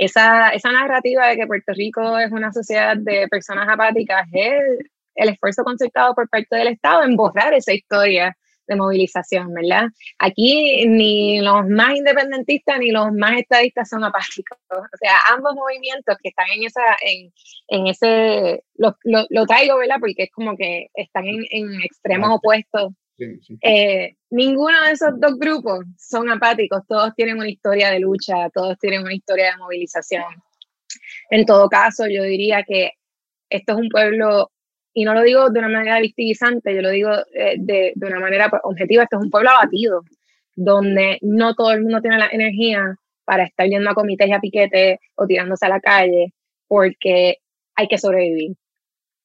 Esa, esa narrativa de que Puerto Rico es una sociedad de personas apáticas es el esfuerzo concertado por parte del Estado en borrar esa historia de movilización, ¿verdad? Aquí ni los más independentistas ni los más estadistas son apáticos. O sea, ambos movimientos que están en esa, en, en ese, lo, lo, traigo, ¿verdad? Porque es como que están en, en extremos opuestos. Eh, ninguno de esos dos grupos son apáticos, todos tienen una historia de lucha, todos tienen una historia de movilización. En todo caso, yo diría que esto es un pueblo y no lo digo de una manera victimizante, yo lo digo eh, de, de, una manera pues, objetiva, esto es un pueblo abatido, donde no todo el mundo tiene la energía para estar yendo a comités y a piquetes o tirándose a la calle, porque hay que sobrevivir,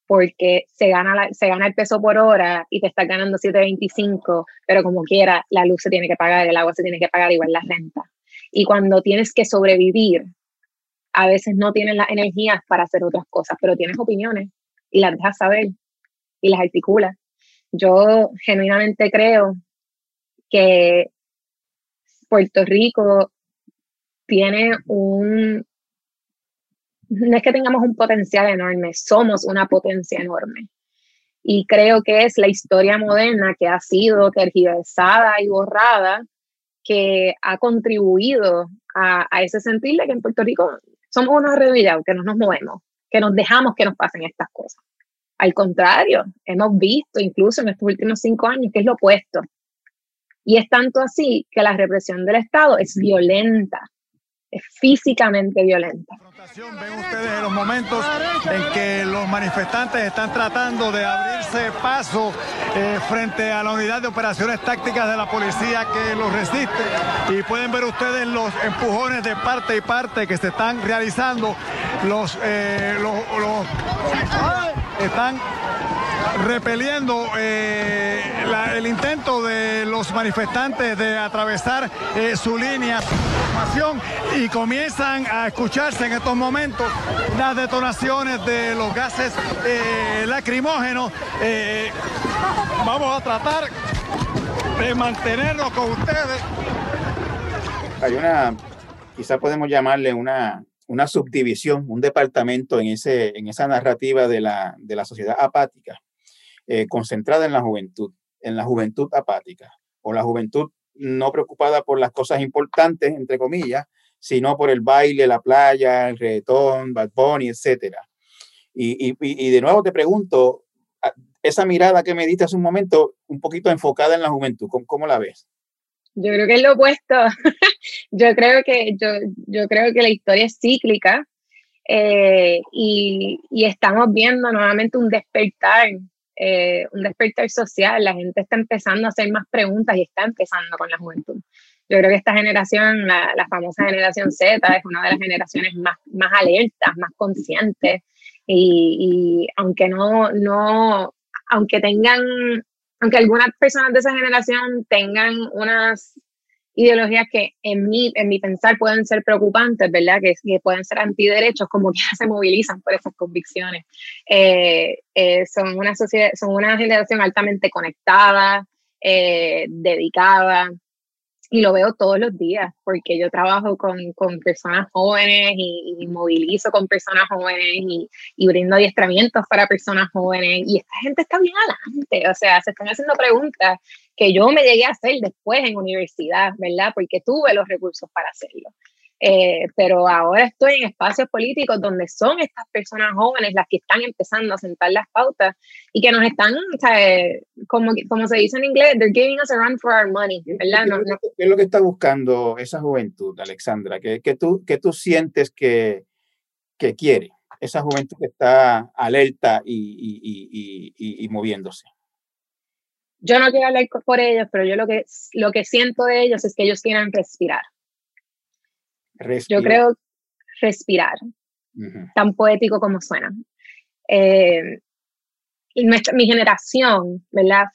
porque se gana, se gana el peso por hora y te estás ganando 7.25, pero como quiera, la luz se tiene que pagar, el agua se tiene que pagar, igual la renta. Y cuando tienes que sobrevivir, a veces no tienes las energías para hacer otras cosas, pero tienes opiniones y las deja saber y las articula. Yo genuinamente creo que Puerto Rico tiene un, no es que tengamos un potencial enorme, somos una potencia enorme. Y creo que es la historia moderna que ha sido tergiversada y borrada que ha contribuido a, ese sentir de que en Puerto Rico somos unos arrodillados, que no nos movemos, que nos dejamos que nos pasen estas cosas. Al contrario, hemos visto incluso en estos últimos cinco años que es lo opuesto. Y es tanto así que la represión del Estado es violenta, físicamente violenta. Ven ustedes los momentos en que los manifestantes están tratando de abrirse paso eh, frente a la unidad de operaciones tácticas de la policía que los resiste. Y pueden ver ustedes los empujones de parte y parte que se están realizando. Los, eh, los, los están repeliendo eh, el intento de los manifestantes de atravesar eh, su línea y comienzan a escucharse en estos momentos las detonaciones de los gases eh, lacrimógenos. vamos a tratar de mantenernos con ustedes. Hay una, quizá podemos llamarle una, una subdivisión, un departamento en, ese, en esa narrativa de la, de la sociedad apática, eh, concentrada en la juventud, en la juventud apática, o la juventud no preocupada por las cosas importantes, entre comillas, sino por el baile, la playa, el reggaetón, Bad Bunny, etc. Y, y, y de nuevo te pregunto, esa mirada que me diste hace un momento, un poquito enfocada en la juventud, ¿cómo, cómo la ves? Yo creo que es lo opuesto. yo creo que yo, yo creo que la historia es cíclica eh, y, y, estamos viendo nuevamente un despertar, eh, un despertar social. La gente está empezando a hacer más preguntas y está empezando con la juventud. Yo creo que esta generación, la, la famosa generación Z, es una de las generaciones más, más alertas, más conscientes. Y, y aunque no, no, aunque tengan, aunque algunas personas de esa generación tengan unas ideologías que en mi, en mi pensar pueden ser preocupantes, ¿verdad? Que, pueden ser antiderechos, como que se movilizan por esas convicciones. Eh, eh, son, una sociedad, son una generación altamente conectada, eh, dedicada, y lo veo todos los días, porque yo trabajo con, con personas jóvenes y, movilizo con personas jóvenes y, y, brindo adiestramientos para personas jóvenes y esta gente está bien adelante, o sea, se están haciendo preguntas que yo me llegué a hacer después en universidad, ¿verdad? Porque tuve los recursos para hacerlo. Eh, pero ahora estoy en espacios políticos donde son estas personas jóvenes las que están empezando a sentar las pautas y que nos están, como, como se dice en inglés, they're giving us a run for our money, ¿verdad? ¿Qué, es lo que está buscando esa juventud, Alexandra? ¿Qué, qué tú, qué tú sientes que, que quiere? Esa juventud que está alerta y, y, y, y, moviéndose. Yo no quiero hablar por ellos, pero yo lo que, lo que siento de ellos es que ellos quieren respirar yo creo respirar, tan poético como suena. Eh, nuestra, mi generación, ¿verdad?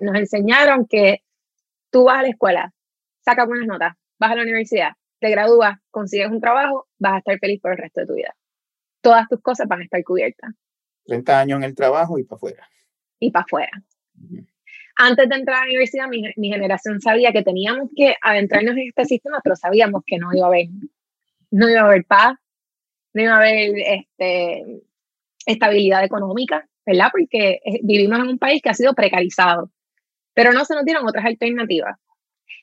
nos enseñaron que tú vas a la escuela, sacas buenas notas, vas a la universidad, te gradúas, consigues un trabajo, vas a estar feliz por el resto de tu vida. Todas tus cosas van a estar cubiertas. 30 años en el trabajo y para afuera. Y para afuera antes de entrar a la universidad, mi, generación sabía que teníamos que adentrarnos en este sistema, pero sabíamos que no iba a haber, no iba a haber paz, no iba a haber este, estabilidad económica, ¿verdad? Porque eh, vivimos en un país que ha sido precarizado, pero no se nos dieron otras alternativas.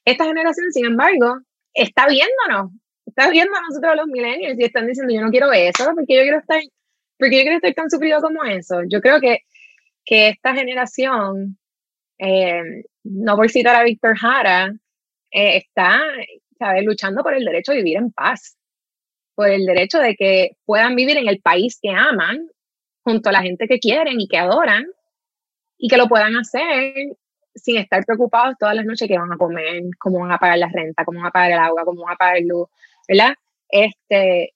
Esta generación, sin embargo, está viéndonos, está viendo a nosotros los millennials y están diciendo, yo no quiero eso, porque yo quiero estar, porque yo quiero estar tan sufrido como eso. Yo creo que, que esta generación eh, no por citar a Víctor Jara, eh, está luchando por el derecho a vivir en paz, por el derecho de que puedan vivir en el país que aman, junto a la gente que quieren y que adoran, y que lo puedan hacer sin estar preocupados todas las noches que van a comer, cómo van a pagar la renta, cómo van a pagar el agua, cómo van a pagar luz, ¿verdad? Este,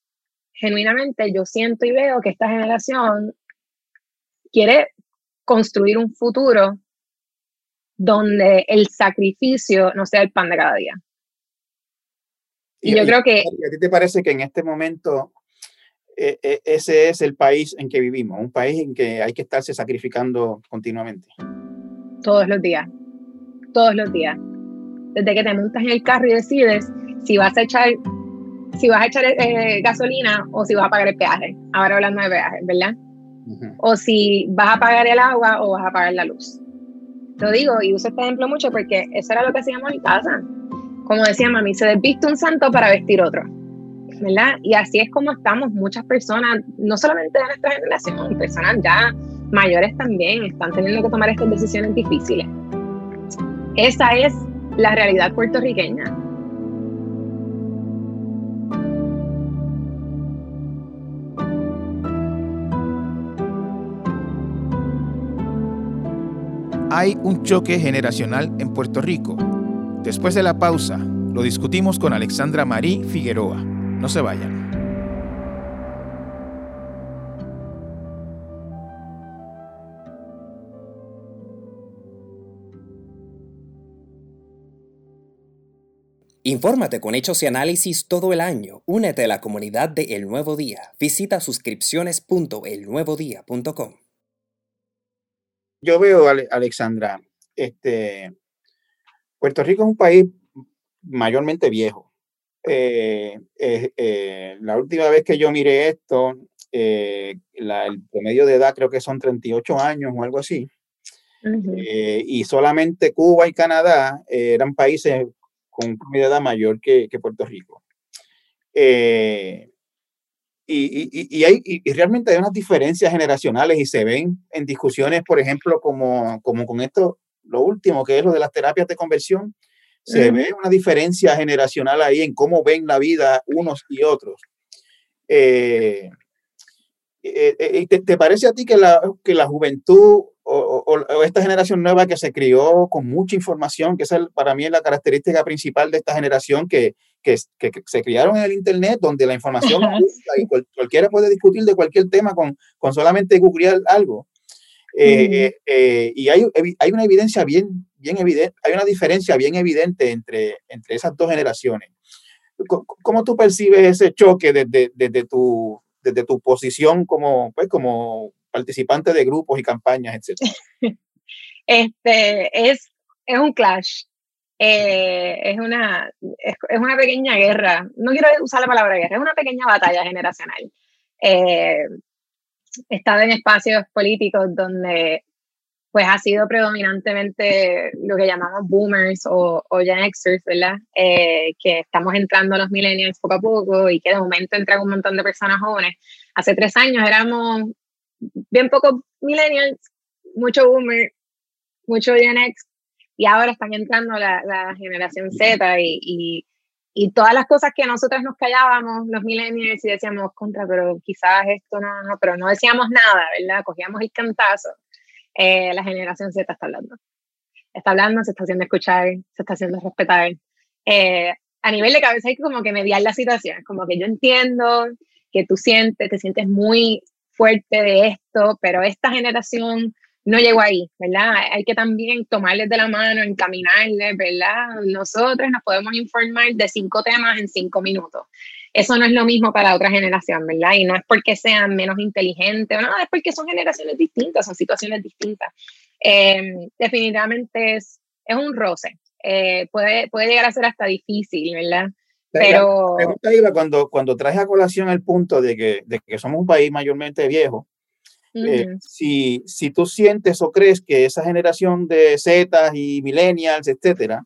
genuinamente yo siento y veo que esta generación quiere construir un futuro donde el sacrificio no sea el pan de cada día. Y, yo creo que... ¿A ti te parece que en este momento e, e, ese es el país en que vivimos? Un país en que hay que estarse sacrificando continuamente. Todos los días. Todos los días. Desde que te montas en el carro y decides si vas a echar si vas a echar eh, gasolina o si vas a pagar el peaje. Ahora hablando de peaje, ¿verdad? O si vas a pagar el agua o vas a pagar la luz. Lo digo y uso este ejemplo mucho porque eso era lo que hacíamos en casa. Como decía mami, se desviste un santo para vestir otro. ¿verdad? Y así es como estamos muchas personas, no solamente de nuestra generación, personas ya mayores también están teniendo que tomar estas decisiones difíciles. Esa es la realidad puertorriqueña. Hay un choque generacional en Puerto Rico. Después de la pausa, lo discutimos con Alexandra Marí Figueroa. No se vayan. Infórmate con hechos y análisis todo el año. Únete a la comunidad de El Nuevo Día. Visita suscripciones.elnuevodía.com yo veo, Alexandra, este, Puerto Rico es un país mayormente viejo. Eh, eh, la última vez que yo miré esto, eh, el promedio de edad creo que son 38 años o algo así. y solamente Cuba y Canadá eran países con un promedio de edad mayor que, que Puerto Rico. Eh, y, y, hay, y, realmente hay unas diferencias generacionales y se ven en discusiones, por ejemplo, como, como con esto, lo último, que es lo de las terapias de conversión, se ve una diferencia generacional ahí en cómo ven la vida unos y otros. Eh, eh, eh, ¿te, ¿te, parece a ti que la, que la juventud o, o, esta generación nueva que se crió con mucha información, que es para mí es la característica principal de esta generación, que, que, que, se criaron en el Internet, donde la información y cualquiera puede discutir de cualquier tema con, con solamente googlear algo. Eh, eh, y hay, hay, una evidencia bien, bien evidente, hay una diferencia bien evidente entre, entre esas dos generaciones. ¿Cómo, tú percibes ese choque desde, desde, tu, desde tu posición como, pues, como participante de grupos y campañas, etcétera? este, es, es un clash. Eh, es, una, es, es, una pequeña guerra. No quiero usar la palabra guerra, es una pequeña batalla generacional. Eh, he estado en espacios políticos donde pues ha sido predominantemente lo que llamamos boomers o, o Gen Xers, ¿verdad? Eh, que estamos entrando a los millennials poco a poco y que de momento entran un montón de personas jóvenes. Hace tres años éramos bien pocos millennials, mucho boomer, mucho Gen X, y ahora están entrando la, la generación Z y, y, y, todas las cosas que nosotros nos callábamos, los millennials, y decíamos contra, pero quizás esto no, no, pero no decíamos nada, ¿verdad? Cogíamos el cantazo. Eh, la generación Z está hablando. Está hablando, se está haciendo escuchar, se está haciendo respetar. Eh, a nivel de cabeza hay que como que mediar la situación, como que yo entiendo que tú sientes, te sientes muy fuerte de esto, pero esta generación no llegó ahí, ¿verdad? Hay que también tomarles de la mano, encaminarles, ¿verdad? Nosotros nos podemos informar de cinco temas en cinco minutos. Eso no es lo mismo para otra generación, ¿verdad? Y no es porque sean menos inteligentes, no, es porque son generaciones distintas, son situaciones distintas. Em, definitivamente es, es un roce. Eh, puede, puede llegar a ser hasta difícil, ¿verdad? Pero... Me gusta, Iba, cuando, cuando traes a colación el punto de que, de que somos un país mayormente viejo, eh, si, si tú sientes o crees que esa generación de Z y millennials, etcétera,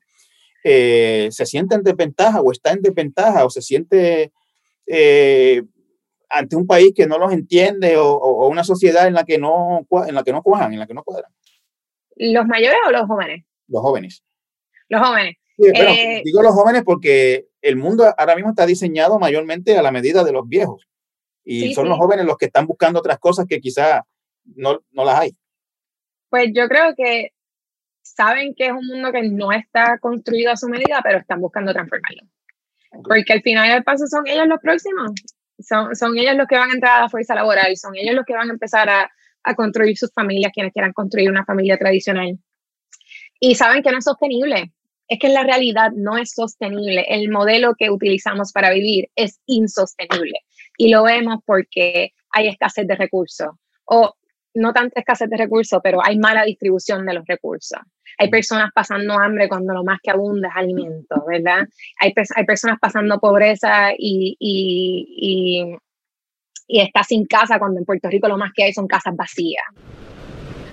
eh, se siente en desventaja o está en desventaja o se siente eh, ante un país que no los entiende o, o, una sociedad en la que no en la que no cuajan, en la que no cuadran. ¿Los mayores o los jóvenes? Los jóvenes. Los jóvenes. digo los jóvenes porque el mundo ahora mismo está diseñado mayormente a la medida de los viejos. Y son los jóvenes los que están buscando otras cosas que quizás no, no las hay. Pues yo creo que saben que es un mundo que no está construido a su medida, pero están buscando transformarlo. Porque al final del paso son ellos los próximos. Son, son ellos los que van a entrar a la fuerza laboral, son ellos los que van a empezar a, a construir sus familias, quienes quieran construir una familia tradicional. Y saben que no es sostenible es que en la realidad no es sostenible. El modelo que utilizamos para vivir es insostenible. Y lo vemos porque hay escasez de recursos. O no tanta escasez de recursos, pero hay mala distribución de los recursos. Hay personas pasando hambre cuando lo más que abunda es alimento, ¿verdad? Hay, hay personas pasando pobreza y, y, y, y está sin casa cuando en Puerto Rico lo más que hay son casas vacías.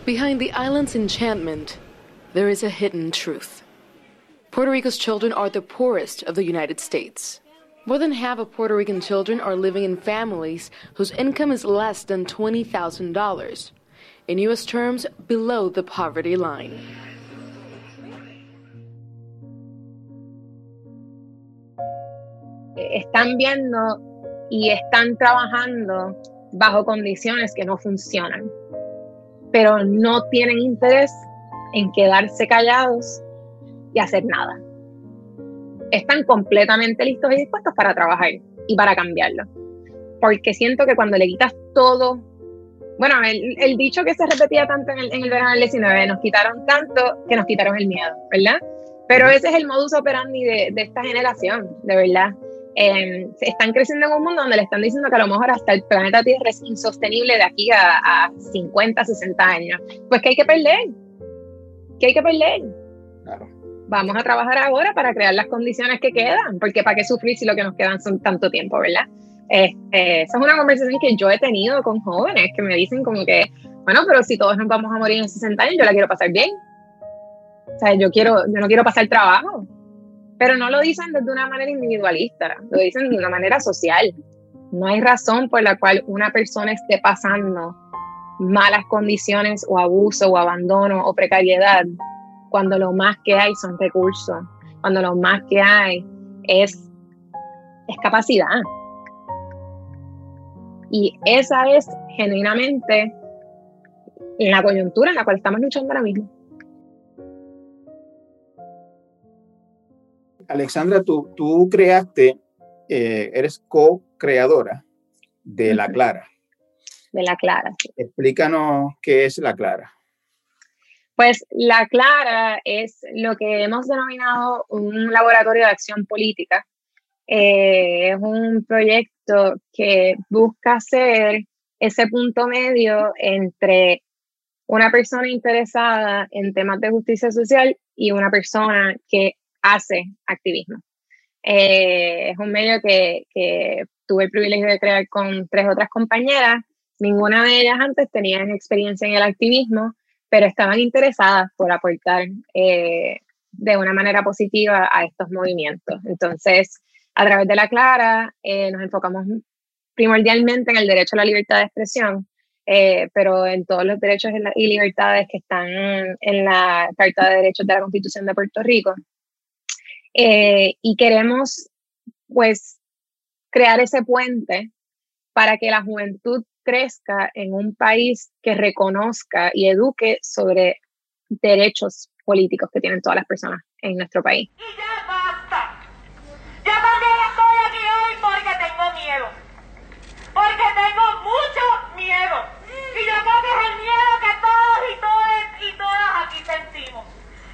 Behind the island's enchantment, there is a hidden truth. Puerto Rico's children are the poorest of the United States. More than half of Puerto Rican children are living in families whose income is less than $20,000, in U.S. terms, below the poverty line. Están viendo y están trabajando bajo condiciones que no funcionan, pero no tienen interés en quedarse callados y hacer nada. Están completamente listos y dispuestos para trabajar y para cambiarlo. Porque siento que cuando le quitas todo, bueno, el, el dicho que se repetía tanto en el, en el verano del 19, nos quitaron tanto que nos quitaron el miedo, ¿verdad? Pero ese es el modus operandi de, de esta generación, de verdad. Eh, están creciendo en un mundo donde le están diciendo que a lo mejor hasta el planeta Tierra es insostenible de aquí a, a 50, 60 años. Pues que hay que perder. Que hay que perder. Claro vamos a trabajar ahora para crear las condiciones que quedan, porque para qué sufrir si lo que nos quedan son tanto tiempo, ¿verdad? Este, esa es una conversación que yo he tenido con jóvenes que me dicen como que, bueno, pero si todos nos vamos a morir en 60 años, yo la quiero pasar bien. O sea, yo, quiero, yo no quiero pasar trabajo. pero no lo dicen desde una manera individualista, lo dicen de una manera social. No hay razón por la cual una persona esté pasando malas condiciones o abuso o abandono o precariedad cuando lo más que hay son recursos, cuando lo más que hay es, es capacidad. Y esa es genuinamente la coyuntura en la cual estamos luchando ahora mismo. Alexandra, tú, tú creaste, eh, eres co-creadora de La Clara. De La Clara. Explícanos qué es La Clara. Pues La Clara es lo que hemos denominado un laboratorio de acción política. Eh, es un proyecto que busca ser ese punto medio entre una persona interesada en temas de justicia social y una persona que hace activismo. Eh, es un medio que, tuve el privilegio de crear con tres otras compañeras. Ninguna de ellas antes tenían experiencia en el activismo, pero estaban interesadas por aportar eh, de una manera positiva a estos movimientos. Entonces, a través de la Clara, eh, nos enfocamos primordialmente en el derecho a la libertad de expresión, pero en todos los derechos y libertades que están en la Carta de Derechos de la Constitución de Puerto Rico. Eh, y queremos, pues, crear ese puente para que la juventud crezca en un país que reconozca y eduque sobre derechos políticos que tienen todas las personas en nuestro país. Y ya basta. Yo también estoy aquí hoy porque tengo miedo. Porque tengo mucho miedo. Y yo creo que es el miedo que todos y todas y todas aquí sentimos.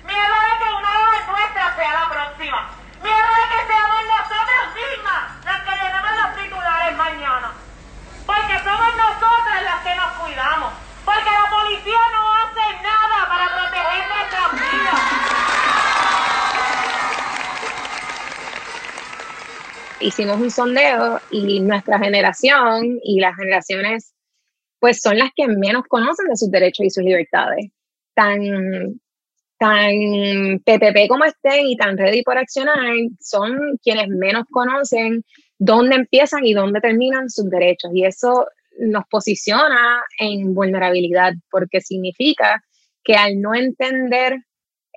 Miedo de que una de nuestras sea la próxima. Miedo de que seamos nosotras mismas las que llenemos los titulares mañana. Porque somos nosotras las que nos cuidamos. Porque la policía no hace nada para proteger nuestras vidas. Hicimos un sondeo y nuestra generación y las generaciones pues son las que menos conocen de sus derechos y sus libertades. Tan tan PPP como estén y tan ready por accionar, son quienes menos conocen dónde empiezan y dónde terminan sus derechos. Y eso nos posiciona en vulnerabilidad, porque significa que al no entender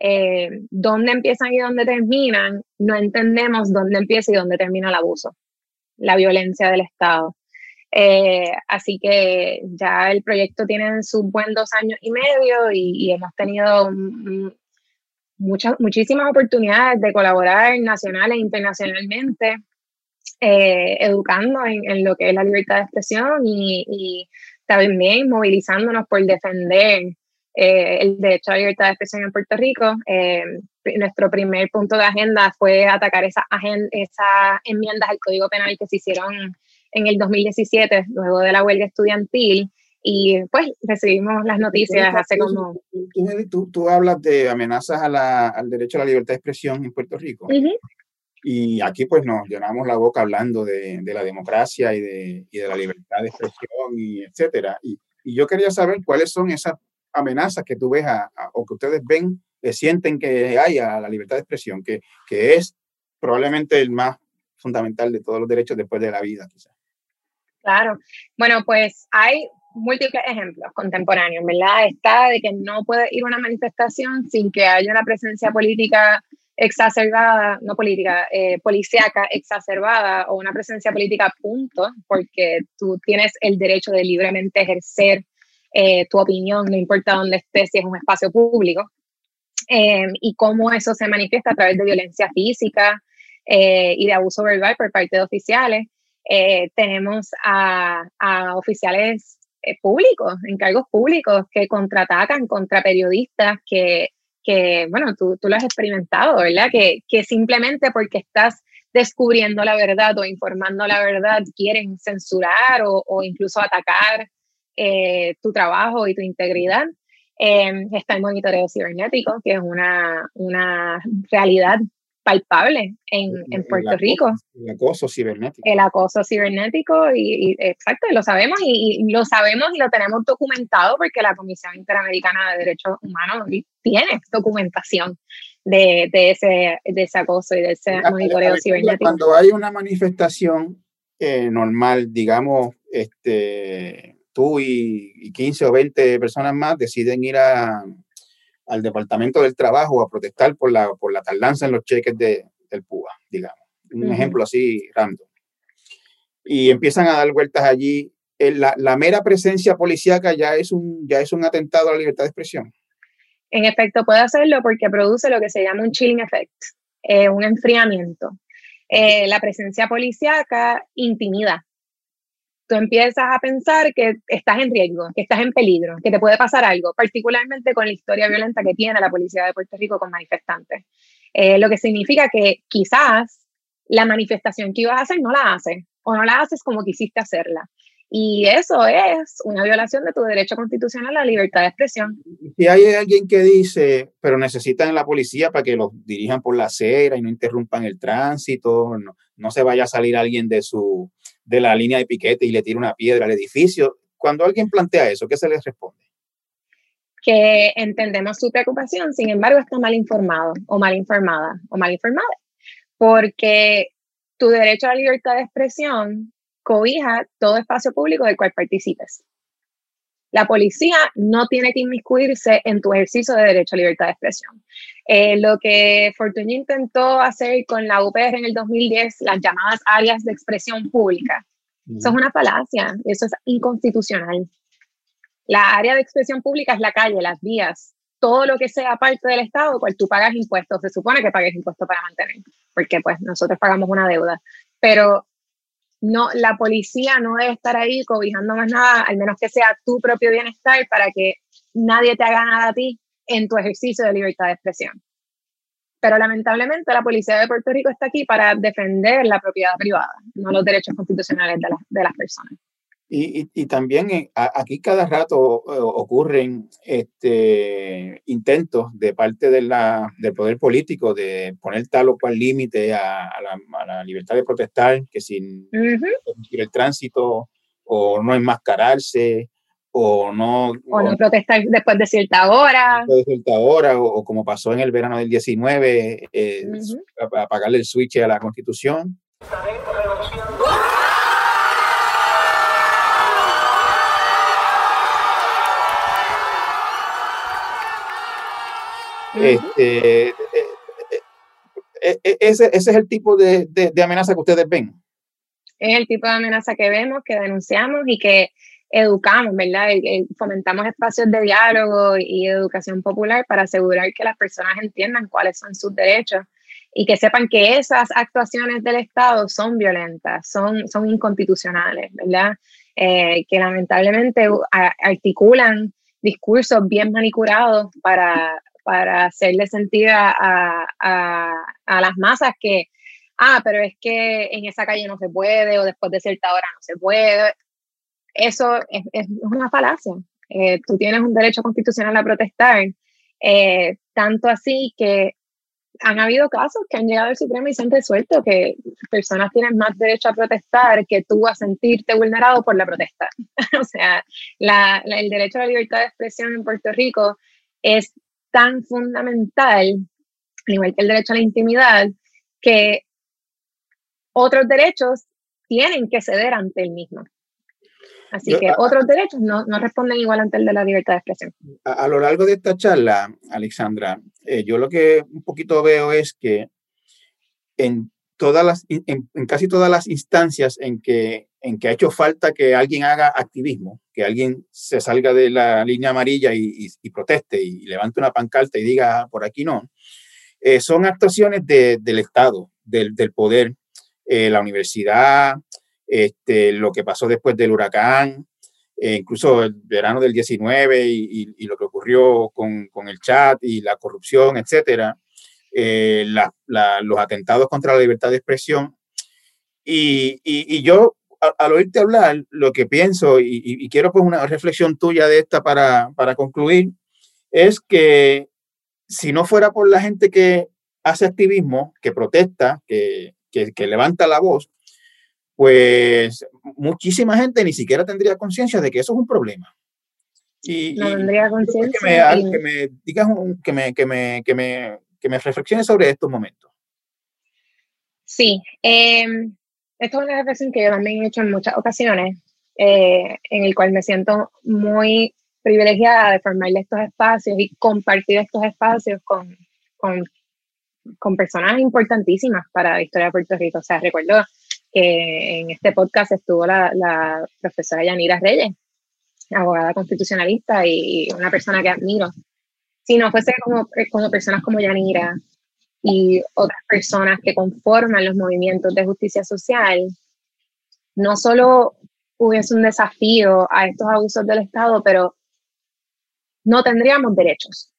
eh, dónde empiezan y dónde terminan, no entendemos dónde empieza y dónde termina el abuso, la violencia del Estado. Eh, así que ya el proyecto tiene sus buen dos años y medio y, hemos tenido muchas, muchísimas oportunidades de colaborar nacional e internacionalmente, eh, educando en, lo que es la libertad de expresión y, también movilizándonos por defender eh, el derecho a la libertad de expresión en Puerto Rico. nuestro primer punto de agenda fue atacar esa esas enmiendas al Código Penal que se hicieron en el 2017, luego de la huelga estudiantil, y pues recibimos las noticias hace como... Tú, tú, hablas de amenazas a la, al derecho a la libertad de expresión en Puerto Rico. Y aquí pues nos llenamos la boca hablando de, de la democracia y de, y de, la libertad de expresión y etcétera. Y, y, yo quería saber cuáles son esas amenazas que tú ves o que ustedes ven, que sienten que hay a la libertad de expresión, que, que es probablemente el más fundamental de todos los derechos después de la vida, quizás. Claro. Bueno, pues hay múltiples ejemplos contemporáneos, ¿verdad? Está de que no puede ir una manifestación sin que haya una presencia política exacerbada, no política, eh, policíaca exacerbada o una presencia política punto, porque tú tienes el derecho de libremente ejercer eh, tu opinión, no importa dónde estés, si es un espacio público, eh, y cómo eso se manifiesta a través de violencia física y de abuso verbal por parte de oficiales. tenemos a, oficiales eh, públicos, encargos públicos que contraatacan contra periodistas que, que bueno, tú, tú, lo has experimentado, ¿verdad? Que, que simplemente porque estás descubriendo la verdad o informando la verdad quieren censurar o incluso atacar eh, tu trabajo y tu integridad. Eh, está el monitoreo cibernético, que es una, una realidad palpable en, en Puerto Rico. El acoso cibernético. El acoso cibernético, y, exacto, lo sabemos y, lo sabemos y lo tenemos documentado porque la Comisión Interamericana de Derechos Humanos tiene documentación de, de, ese, de ese acoso y de ese monitoreo cibernético. Cuando hay una manifestación eh, normal, digamos, este, tú y, 15 o 20 personas más deciden ir a, al Departamento del Trabajo a protestar por la, por la tardanza en los cheques de, del PUA, digamos. Un ejemplo así random. Y empiezan a dar vueltas allí. La, la, mera presencia policíaca ya es, un, ya es un atentado a la libertad de expresión. En efecto, puede hacerlo porque produce lo que se llama un chilling effect, eh, un enfriamiento. Eh, la presencia policíaca intimida. Tú empiezas a pensar que estás en riesgo, que estás en peligro, que te puede pasar algo, particularmente con la historia violenta que tiene la policía de Puerto Rico con manifestantes. Eh, lo que significa que quizás la manifestación que ibas a hacer no la haces o no la haces como quisiste hacerla. Y eso es una violación de tu derecho constitucional a la libertad de expresión. Si hay alguien que dice, pero necesitan la policía para que los dirijan por la acera y no interrumpan el tránsito, no, no se vaya a salir alguien de, su, de la línea de piquete y le tire una piedra al edificio. Cuando alguien plantea eso, ¿qué se les responde? Que entendemos su preocupación, sin embargo, está mal informado o mal informada o mal informada, porque tu derecho a la libertad de expresión cobija todo espacio público del cual participes. La policía no tiene que inmiscuirse en tu ejercicio de derecho a libertad de expresión. Eh, lo que Fortuny intentó hacer con la UPR en el 2010, las llamadas áreas de expresión pública, eso es una falacia, eso es inconstitucional. La área de expresión pública es la calle, las vías, todo lo que sea parte del Estado, cual tú pagas impuestos, se supone que pagues impuestos para mantener, porque pues nosotros pagamos una deuda, pero no, la policía no debe estar ahí cobijando más nada, al menos que sea tu propio bienestar para que nadie te haga nada a ti en tu ejercicio de libertad de expresión. Pero lamentablemente la policía de Puerto Rico está aquí para defender la propiedad privada, no los derechos constitucionales de las personas. Y, también eh, aquí cada rato eh, ocurren este, intentos de parte de la, del poder político de poner tal o cual límite a, la, libertad de protestar, que sin permitir el tránsito o no enmascararse o no... O no protestar después de cierta hora. Después de cierta hora, o, como pasó en el verano del 19, eh, apagarle el switch a la constitución. Este, eh, eh, eh, ese, ese, es el tipo de, de, amenaza que ustedes ven. Es el tipo de amenaza que vemos, que denunciamos y que educamos, ¿verdad? Fomentamos espacios de diálogo y educación popular para asegurar que las personas entiendan cuáles son sus derechos y que sepan que esas actuaciones del Estado son violentas, son, son inconstitucionales, ¿verdad? que lamentablemente articulan discursos bien manipulados para, para hacerle sentir a, las masas que, ah, pero es que en esa calle no se puede o después de cierta hora no se puede. Eso es, una falacia. Eh, tú tienes un derecho constitucional a protestar, eh, tanto así que han habido casos que han llegado al Supremo y se han resuelto que personas tienen más derecho a protestar que tú a sentirte vulnerado por la protesta. o sea, el derecho a la libertad de expresión en Puerto Rico es tan fundamental, al igual que el derecho a la intimidad, que otros derechos tienen que ceder ante el mismo. Así que otros derechos no, no, responden igual ante el de la libertad de expresión. A, lo largo de esta charla, Alexandra, eh, yo lo que un poquito veo es que en todas las, en, casi todas las instancias en que, en que ha hecho falta que alguien haga activismo, que alguien se salga de la línea amarilla y, proteste y, levante una pancarta y diga ah, por aquí no, eh, son actuaciones del Estado, del, poder, eh, la universidad, este, lo que pasó después del huracán, eh, incluso el verano del 19 y, lo que ocurrió con, con, el chat y la corrupción, etcétera. Eh, los atentados contra la libertad de expresión. Y, yo, al oírte hablar, lo que pienso, y, quiero pues una reflexión tuya de esta para, concluir, es que si no fuera por la gente que hace activismo, que protesta, que, levanta la voz, pues muchísima gente ni siquiera tendría conciencia de que eso es un problema. Y, no tendría conciencia. Que me, que me digas, que me, que me, que me reflexiones sobre estos momentos. Sí, eh, esto es una reflexión que yo también he hecho en muchas ocasiones, eh, en el cual me siento muy privilegiada de formarle estos espacios y compartir estos espacios con, con, con personas importantísimas para la historia de Puerto Rico. O sea, recuerdo que en este podcast estuvo la, la profesora Yanira Reyes, abogada constitucionalista y una persona que admiro. Si no fuese como, como personas como Yanira y otras personas que conforman los movimientos de justicia social, no solo hubiese un desafío a estos abusos del Estado, pero no tendríamos derechos.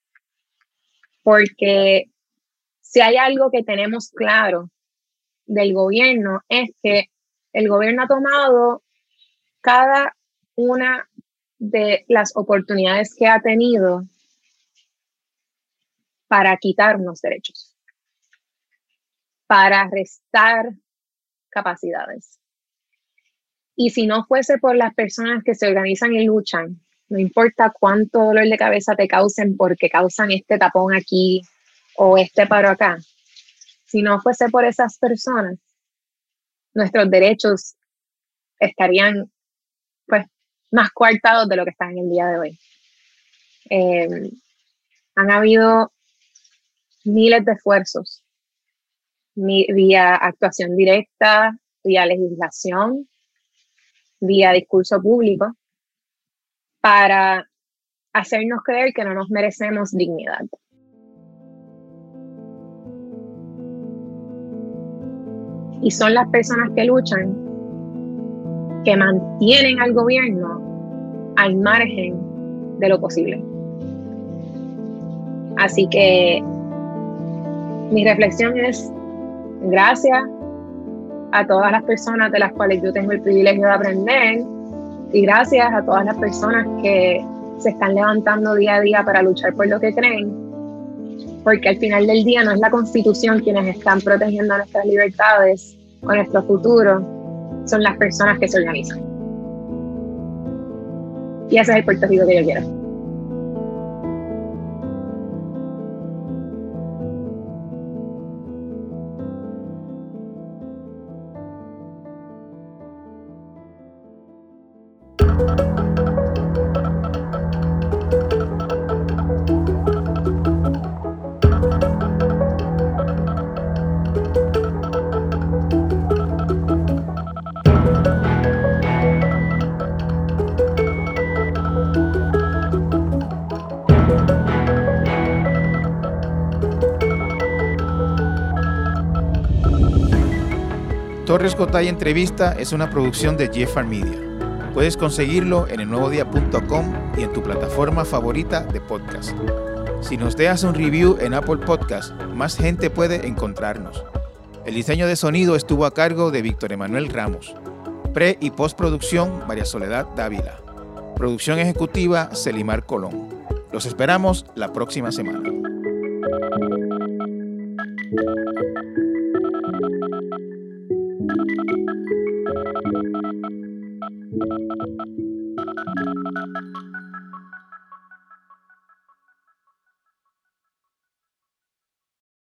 Porque si hay algo que tenemos claro del gobierno es que el gobierno ha tomado cada una de las oportunidades que ha tenido para quitarnos derechos, para restar capacidades. Y si no fuese por las personas que se organizan y luchan, no importa cuánto dolor de cabeza te causen porque causan este tapón aquí o este paro acá, si no fuese por esas personas, nuestros derechos estarían pues más coartados de lo que están en el día de hoy. Eh, han habido miles de esfuerzos vía actuación directa, vía legislación, vía discurso público, para hacernos creer que no nos merecemos dignidad. y son las personas que luchan que mantienen al gobierno al margen de lo posible. Así que mi reflexión es gracias a todas las personas de las cuales yo tengo el privilegio de aprender y gracias a todas las personas que se están levantando día a día para luchar por lo que creen, porque al final del día no es la constitución quienes están protegiendo nuestras libertades o nuestro futuro, son las personas que se organizan. Y ese es el Puerto Rico que yo quiero. Torres Cotay Entrevista es una producción de Jeffar Media. Puedes conseguirlo en elnuevodía.com y en tu plataforma favorita de podcast. Si nos dejas un review en Apple Podcast, más gente puede encontrarnos. El diseño de sonido estuvo a cargo de Víctor Emanuel Ramos. Pre y postproducción María Soledad Dávila. Producción ejecutiva Celimar Colón. Los esperamos la próxima semana.